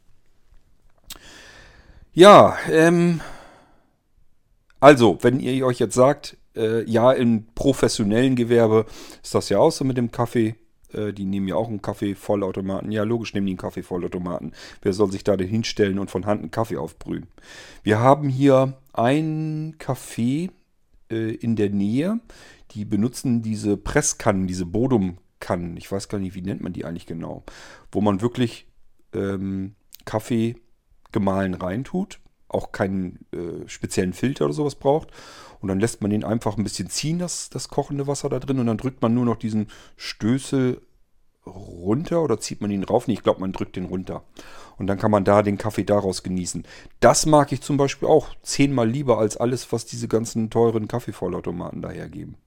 Ja, ähm, also, wenn ihr euch jetzt sagt, Äh, ja, im professionellen Gewerbe ist das ja auch so mit dem Kaffee. Äh, die nehmen ja auch einen Kaffee-Vollautomaten. Ja, logisch nehmen die einen Kaffee-Vollautomaten. Wer soll sich da denn hinstellen und von Hand einen Kaffee aufbrühen? Wir haben hier ein Café äh, in der Nähe. Die benutzen diese Presskannen, diese Bodum-Kannen. Ich weiß gar nicht, wie nennt man die eigentlich genau. Wo man wirklich ähm, Kaffee gemahlen reintut. Auch keinen äh, speziellen Filter oder sowas braucht. Und dann lässt man den einfach ein bisschen ziehen, das, das kochende Wasser da drin. Und dann drückt man nur noch diesen Stößel runter oder zieht man ihn rauf? Nee, ich glaube, man drückt den runter. Und dann kann man da den Kaffee daraus genießen. Das mag ich zum Beispiel auch zehnmal lieber als alles, was diese ganzen teuren Kaffeevollautomaten dahergeben.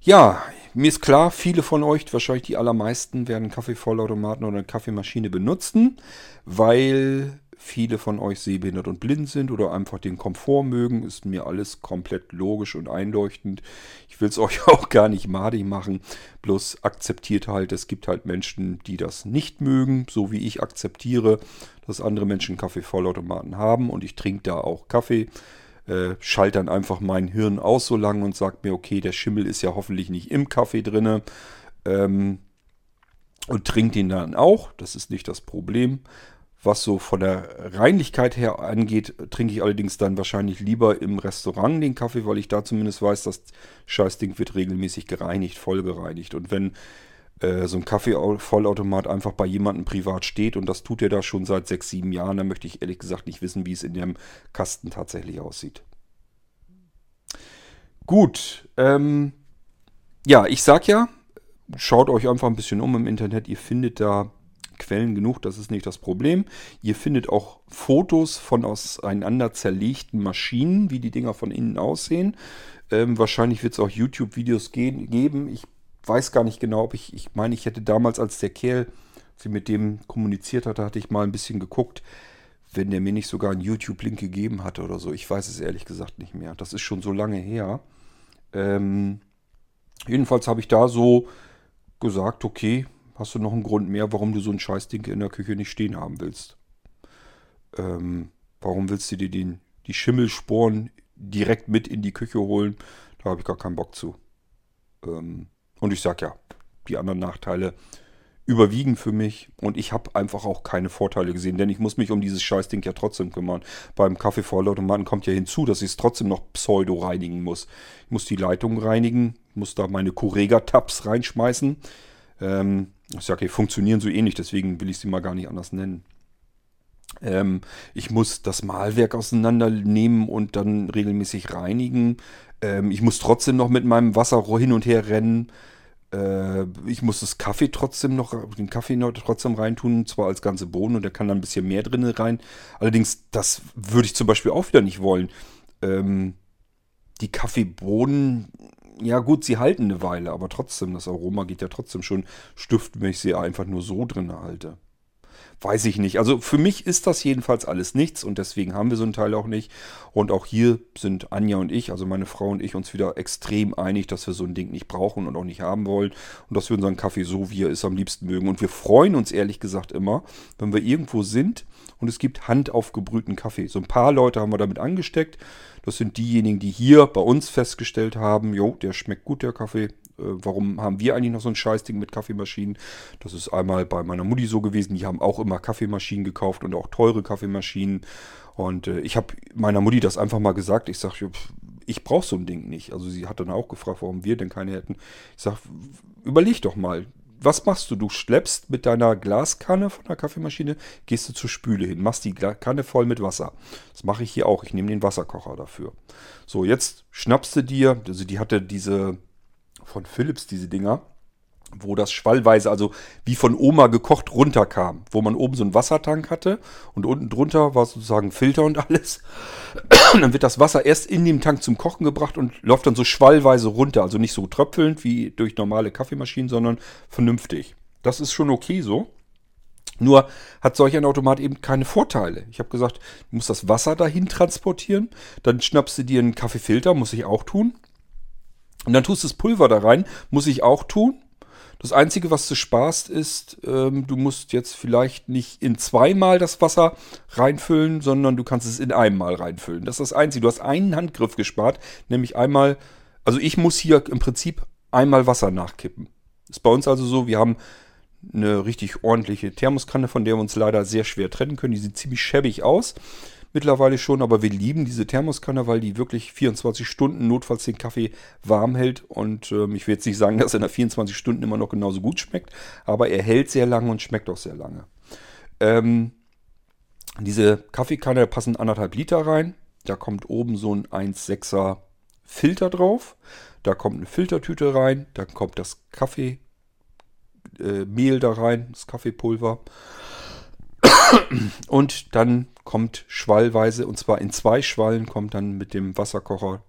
Ja, mir ist klar, viele von euch, wahrscheinlich die allermeisten, werden Kaffeevollautomaten oder eine Kaffeemaschine benutzen, weil viele von euch sehbehindert und blind sind oder einfach den Komfort mögen, ist mir alles komplett logisch und einleuchtend. Ich will es euch auch gar nicht madig machen, bloß akzeptiert halt, es gibt halt Menschen, die das nicht mögen, so wie ich akzeptiere, dass andere Menschen Kaffeevollautomaten haben und ich trinke da auch Kaffee. Äh, schalt dann einfach mein Hirn aus so lange und sagt mir, okay, der Schimmel ist ja hoffentlich nicht im Kaffee drinne. Ähm, und trinkt ihn dann auch. Das ist nicht das Problem. Was so von der Reinlichkeit her angeht, trinke ich allerdings dann wahrscheinlich lieber im Restaurant den Kaffee, weil ich da zumindest weiß, das Scheißding wird regelmäßig gereinigt, voll gereinigt. Und wenn äh, so ein Kaffeevollautomat einfach bei jemandem privat steht und das tut er da schon seit sechs, sieben Jahren, dann möchte ich ehrlich gesagt nicht wissen, wie es in dem Kasten tatsächlich aussieht. Gut, ähm, ja, ich sag ja, schaut euch einfach ein bisschen um im Internet, ihr findet da Quellen genug, das ist nicht das Problem. Ihr findet auch Fotos von auseinander zerlegten Maschinen, wie die Dinger von innen aussehen. Ähm, wahrscheinlich wird es auch YouTube-Videos geben. Ich weiß gar nicht genau, ob ich, ich meine, ich hätte damals, als der Kerl sie mit dem kommuniziert hatte, hatte ich mal ein bisschen geguckt, wenn der mir nicht sogar einen YouTube-Link gegeben hatte oder so. Ich weiß es ehrlich gesagt nicht mehr. Das ist schon so lange her. Ähm, jedenfalls habe ich da so gesagt, okay, hast du noch einen Grund mehr, warum du so ein Scheißding in der Küche nicht stehen haben willst. Ähm, warum willst du dir den, die Schimmelsporen direkt mit in die Küche holen? Da habe ich gar keinen Bock zu. Ähm, und ich sag ja, die anderen Nachteile überwiegen für mich und ich habe einfach auch keine Vorteile gesehen, denn ich muss mich um dieses Scheißding ja trotzdem kümmern. Beim Kaffeevollautomaten kommt ja hinzu, dass ich es trotzdem noch pseudo reinigen muss. Ich muss die Leitung reinigen, muss da meine Correga-Tabs reinschmeißen. Ähm, ich sage, die funktionieren so ähnlich, deswegen will ich sie mal gar nicht anders nennen. Ähm, ich muss das Malwerk auseinandernehmen und dann regelmäßig reinigen. Ähm, ich muss trotzdem noch mit meinem Wasser hin und her rennen. Äh, ich muss das Kaffee trotzdem noch, den Kaffee noch trotzdem reintun, zwar als ganze Bohnen und da kann dann ein bisschen mehr drin rein. Allerdings, das würde ich zum Beispiel auch wieder nicht wollen. Ähm, die Kaffeebohnen ja gut, sie halten eine Weile, aber trotzdem, das Aroma geht ja trotzdem schon stiften, wenn ich sie einfach nur so drin halte. Weiß ich nicht. Also für mich ist das jedenfalls alles nichts und deswegen haben wir so einen Teil auch nicht. Und auch hier sind Anja und ich, also meine Frau und ich, uns wieder extrem einig, dass wir so ein Ding nicht brauchen und auch nicht haben wollen und dass wir unseren Kaffee so, wie er ist, am liebsten mögen. Und wir freuen uns ehrlich gesagt immer, wenn wir irgendwo sind und es gibt handaufgebrühten Kaffee. So ein paar Leute haben wir damit angesteckt. Das sind diejenigen, die hier bei uns festgestellt haben, jo, der schmeckt gut, der Kaffee. Äh, warum haben wir eigentlich noch so ein Scheißding mit Kaffeemaschinen? Das ist einmal bei meiner Mutti so gewesen. Die haben auch immer Kaffeemaschinen gekauft und auch teure Kaffeemaschinen. Und äh, ich habe meiner Mutti das einfach mal gesagt. Ich sage, ich brauche so ein Ding nicht. Also sie hat dann auch gefragt, warum wir denn keine hätten. Ich sage, überleg doch mal was machst du? Du schleppst mit deiner Glaskanne von der Kaffeemaschine, gehst du zur Spüle hin, machst die Kanne voll mit Wasser. Das mache ich hier auch. Ich nehme den Wasserkocher dafür. So, jetzt schnappst du dir, also die hatte diese von Philips, diese Dinger wo das schwallweise, also wie von Oma gekocht, runterkam. Wo man oben so einen Wassertank hatte und unten drunter war sozusagen Filter und alles. Und dann wird das Wasser erst in dem Tank zum Kochen gebracht und läuft dann so schwallweise runter. Also nicht so tröpfelnd wie durch normale Kaffeemaschinen, sondern vernünftig. Das ist schon okay so. Nur hat solch ein Automat eben keine Vorteile. Ich habe gesagt, du musst das Wasser dahin transportieren. Dann schnappst du dir einen Kaffeefilter, muss ich auch tun. Und dann tust du das Pulver da rein, muss ich auch tun. Das Einzige, was du sparst, ist, ähm, du musst jetzt vielleicht nicht in zweimal das Wasser reinfüllen, sondern du kannst es in einmal reinfüllen. Das ist das Einzige. Du hast einen Handgriff gespart, nämlich einmal, also ich muss hier im Prinzip einmal Wasser nachkippen. Ist bei uns also so, wir haben eine richtig ordentliche Thermoskanne, von der wir uns leider sehr schwer trennen können. Die sieht ziemlich schäbig aus mittlerweile schon, aber wir lieben diese Thermoskanne, weil die wirklich 24 Stunden notfalls den Kaffee warm hält. Und ähm, ich will jetzt nicht sagen, dass er nach 24 Stunden immer noch genauso gut schmeckt, aber er hält sehr lange und schmeckt auch sehr lange. Ähm, diese Kaffeekanne, da passen anderthalb Liter rein. Da kommt oben so ein 1,6er Filter drauf. Da kommt eine Filtertüte rein. Dann kommt das Kaffeemehl äh, da rein, das Kaffeepulver. Und dann kommt schwallweise, und zwar in zwei Schwallen, kommt dann mit dem Wasserkocher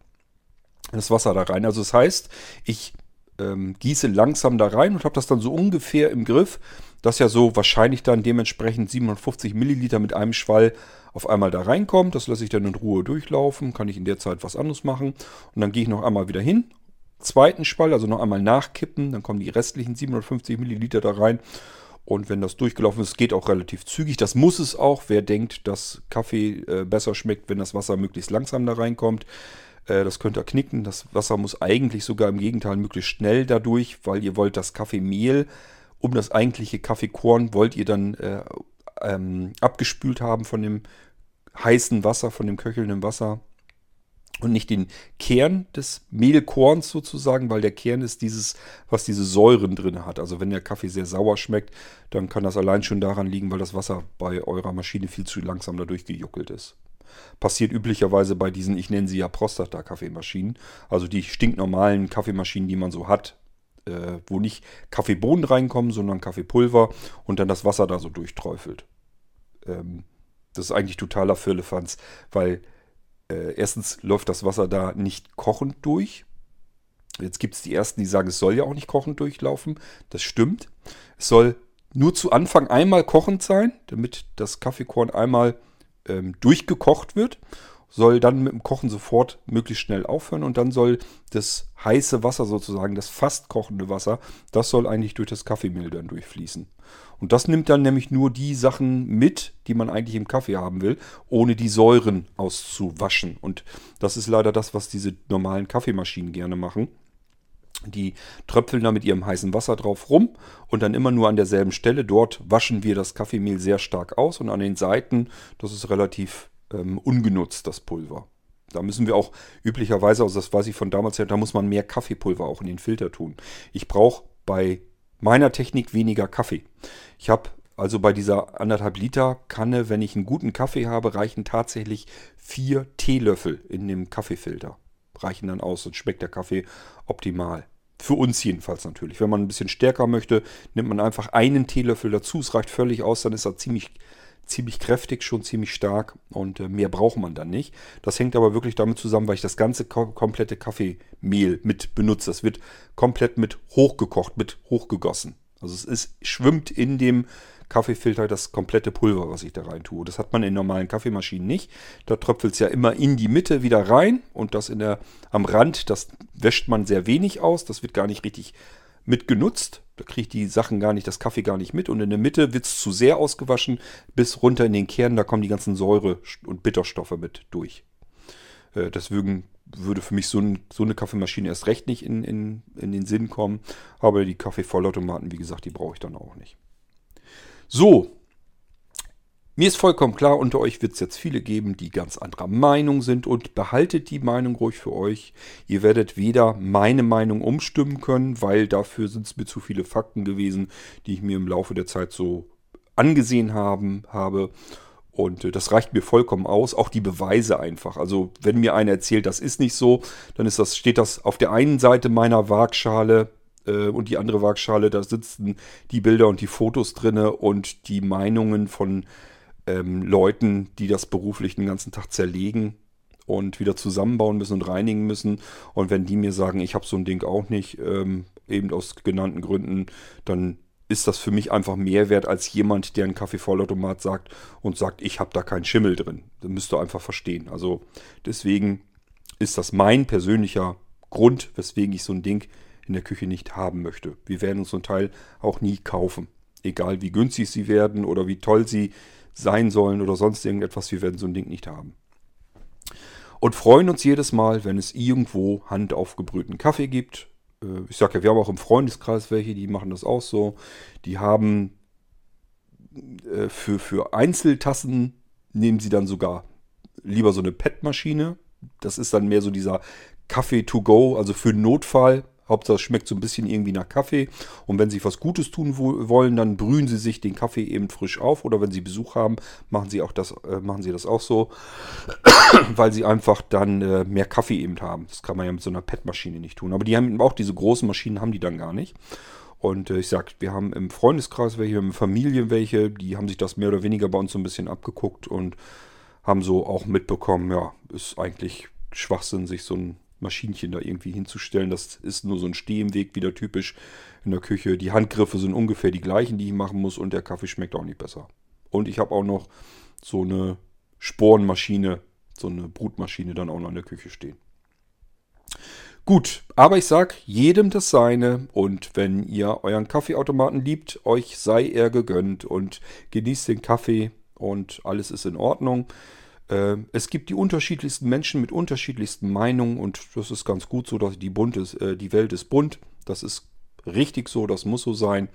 das Wasser da rein. Also das heißt, ich ähm, gieße langsam da rein und habe das dann so ungefähr im Griff, dass ja so wahrscheinlich dann dementsprechend 750 Milliliter mit einem Schwall auf einmal da reinkommt. Das lasse ich dann in Ruhe durchlaufen, kann ich in der Zeit was anderes machen. Und dann gehe ich noch einmal wieder hin, zweiten Schwall, also noch einmal nachkippen, dann kommen die restlichen 750 Milliliter da rein. Und wenn das durchgelaufen ist, geht auch relativ zügig. Das muss es auch. Wer denkt, dass Kaffee äh, besser schmeckt, wenn das Wasser möglichst langsam da reinkommt, äh, das könnt ihr knicken. Das Wasser muss eigentlich sogar im Gegenteil möglichst schnell dadurch, weil ihr wollt das Kaffeemehl um das eigentliche Kaffeekorn wollt ihr dann äh, ähm, abgespült haben von dem heißen Wasser, von dem köchelnden Wasser und nicht den Kern des Mehlkorns sozusagen, weil der Kern ist dieses, was diese Säuren drin hat. Also wenn der Kaffee sehr sauer schmeckt, dann kann das allein schon daran liegen, weil das Wasser bei eurer Maschine viel zu langsam dadurch gejuckelt ist. Passiert üblicherweise bei diesen, ich nenne sie ja Prostata-Kaffeemaschinen, also die stinknormalen Kaffeemaschinen, die man so hat, äh, wo nicht Kaffeebohnen reinkommen, sondern Kaffeepulver und dann das Wasser da so durchträufelt. Ähm, das ist eigentlich totaler Firlefanz, weil äh, erstens läuft das Wasser da nicht kochend durch. Jetzt gibt es die ersten, die sagen, es soll ja auch nicht kochend durchlaufen. Das stimmt. Es soll nur zu Anfang einmal kochend sein, damit das Kaffeekorn einmal ähm, durchgekocht wird. Soll dann mit dem Kochen sofort möglichst schnell aufhören und dann soll das heiße Wasser sozusagen, das fast kochende Wasser, das soll eigentlich durch das Kaffeemehl dann durchfließen. Und das nimmt dann nämlich nur die Sachen mit, die man eigentlich im Kaffee haben will, ohne die Säuren auszuwaschen. Und das ist leider das, was diese normalen Kaffeemaschinen gerne machen. Die tröpfeln da mit ihrem heißen Wasser drauf rum und dann immer nur an derselben Stelle. Dort waschen wir das Kaffeemehl sehr stark aus und an den Seiten, das ist relativ ähm, ungenutzt, das Pulver. Da müssen wir auch üblicherweise, also das weiß ich von damals her, da muss man mehr Kaffeepulver auch in den Filter tun. Ich brauche bei meiner Technik weniger Kaffee. Ich habe also bei dieser anderthalb Liter Kanne, wenn ich einen guten Kaffee habe, reichen tatsächlich vier Teelöffel in dem Kaffeefilter. Reichen dann aus und schmeckt der Kaffee optimal. Für uns jedenfalls natürlich. Wenn man ein bisschen stärker möchte, nimmt man einfach einen Teelöffel dazu. Es reicht völlig aus, dann ist er ziemlich ziemlich kräftig, schon ziemlich stark und äh, mehr braucht man dann nicht. Das hängt aber wirklich damit zusammen, weil ich das ganze ko komplette Kaffeemehl mit benutze. Das wird komplett mit hochgekocht, mit hochgegossen. Also es ist, schwimmt in dem Kaffeefilter das komplette Pulver, was ich da rein tue. Das hat man in normalen Kaffeemaschinen nicht. Da tröpfelt es ja immer in die Mitte wieder rein und das in der, am Rand, das wäscht man sehr wenig aus. Das wird gar nicht richtig mitgenutzt. Da kriegt die Sachen gar nicht, das Kaffee gar nicht mit. Und in der Mitte wird es zu sehr ausgewaschen, bis runter in den Kern, da kommen die ganzen Säure- und Bitterstoffe mit durch. Äh, deswegen würde für mich so, ein, so, eine Kaffeemaschine erst recht nicht in, in, in den Sinn kommen. Aber die Kaffeevollautomaten, wie gesagt, die brauche ich dann auch nicht. So, mir ist vollkommen klar, unter euch wird es jetzt viele geben, die ganz anderer Meinung sind und behaltet die Meinung ruhig für euch. Ihr werdet weder meine Meinung umstimmen können, weil dafür sind es mir zu viele Fakten gewesen, die ich mir im Laufe der Zeit so angesehen haben, habe. Und äh, das reicht mir vollkommen aus, auch die Beweise einfach. Also wenn mir einer erzählt, das ist nicht so, dann ist das, steht das auf der einen Seite meiner Waagschale äh, und die andere Waagschale, da sitzen die Bilder und die Fotos drinne und die Meinungen von ähm, Leuten, die das beruflich den ganzen Tag zerlegen und wieder zusammenbauen müssen und reinigen müssen. Und wenn die mir sagen, ich habe so ein Ding auch nicht, ähm, eben aus genannten Gründen, dann ist das für mich einfach mehr wert als jemand, der einen Kaffeevollautomat sagt und sagt, ich habe da keinen Schimmel drin. Das müsst ihr einfach verstehen. Also deswegen ist das mein persönlicher Grund, weswegen ich so ein Ding in der Küche nicht haben möchte. Wir werden uns so ein Teil auch nie kaufen. Egal wie günstig sie werden oder wie toll sie sein sollen oder sonst irgendetwas, wir werden so ein Ding nicht haben. Und freuen uns jedes Mal, wenn es irgendwo handaufgebrühten Kaffee gibt. Äh, ich sage ja, wir haben auch im Freundeskreis welche, die machen das auch so. Die haben äh, für, für Einzeltassen nehmen sie dann sogar lieber so eine PET-Maschine. Das ist dann mehr so dieser Kaffee to go, also für Notfall. Hauptsache es schmeckt so ein bisschen irgendwie nach Kaffee. Und wenn sie was Gutes tun wollen, dann brühen sie sich den Kaffee eben frisch auf. Oder wenn sie Besuch haben, machen sie auch das, äh, machen sie das auch so, weil sie einfach dann äh, mehr Kaffee eben haben. Das kann man ja mit so einer PET-Maschine nicht tun. Aber die haben auch diese großen Maschinen, haben die dann gar nicht. Und äh, ich sag, wir haben im Freundeskreis welche, im Familien welche, die haben sich das mehr oder weniger bei uns so ein bisschen abgeguckt und haben so auch mitbekommen, ja, ist eigentlich Schwachsinn, sich so ein Maschinchen da irgendwie hinzustellen. Das ist nur so ein Stehweg, wieder typisch in der Küche. Die Handgriffe sind ungefähr die gleichen, die ich machen muss und der Kaffee schmeckt auch nicht besser. Und ich habe auch noch so eine Sporenmaschine, so eine Brutmaschine dann auch noch in der Küche stehen. Gut, aber ich sag jedem das Seine und wenn ihr euren Kaffeeautomaten liebt, euch sei er gegönnt und genießt den Kaffee und alles ist in Ordnung. Äh, es gibt die unterschiedlichsten Menschen mit unterschiedlichsten Meinungen und das ist ganz gut so, dass die, bunt ist, äh, die Welt ist bunt. Das ist richtig so, das muss so sein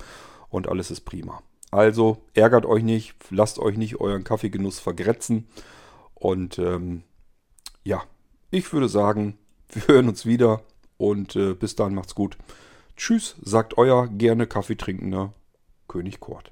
und alles ist prima. Also ärgert euch nicht, lasst euch nicht euren Kaffeegenuss vergrätzen und ähm, ja, ich würde sagen, wir hören uns wieder und äh, bis dann macht's gut. Tschüss, sagt euer gerne Kaffeetrinkender König Kort.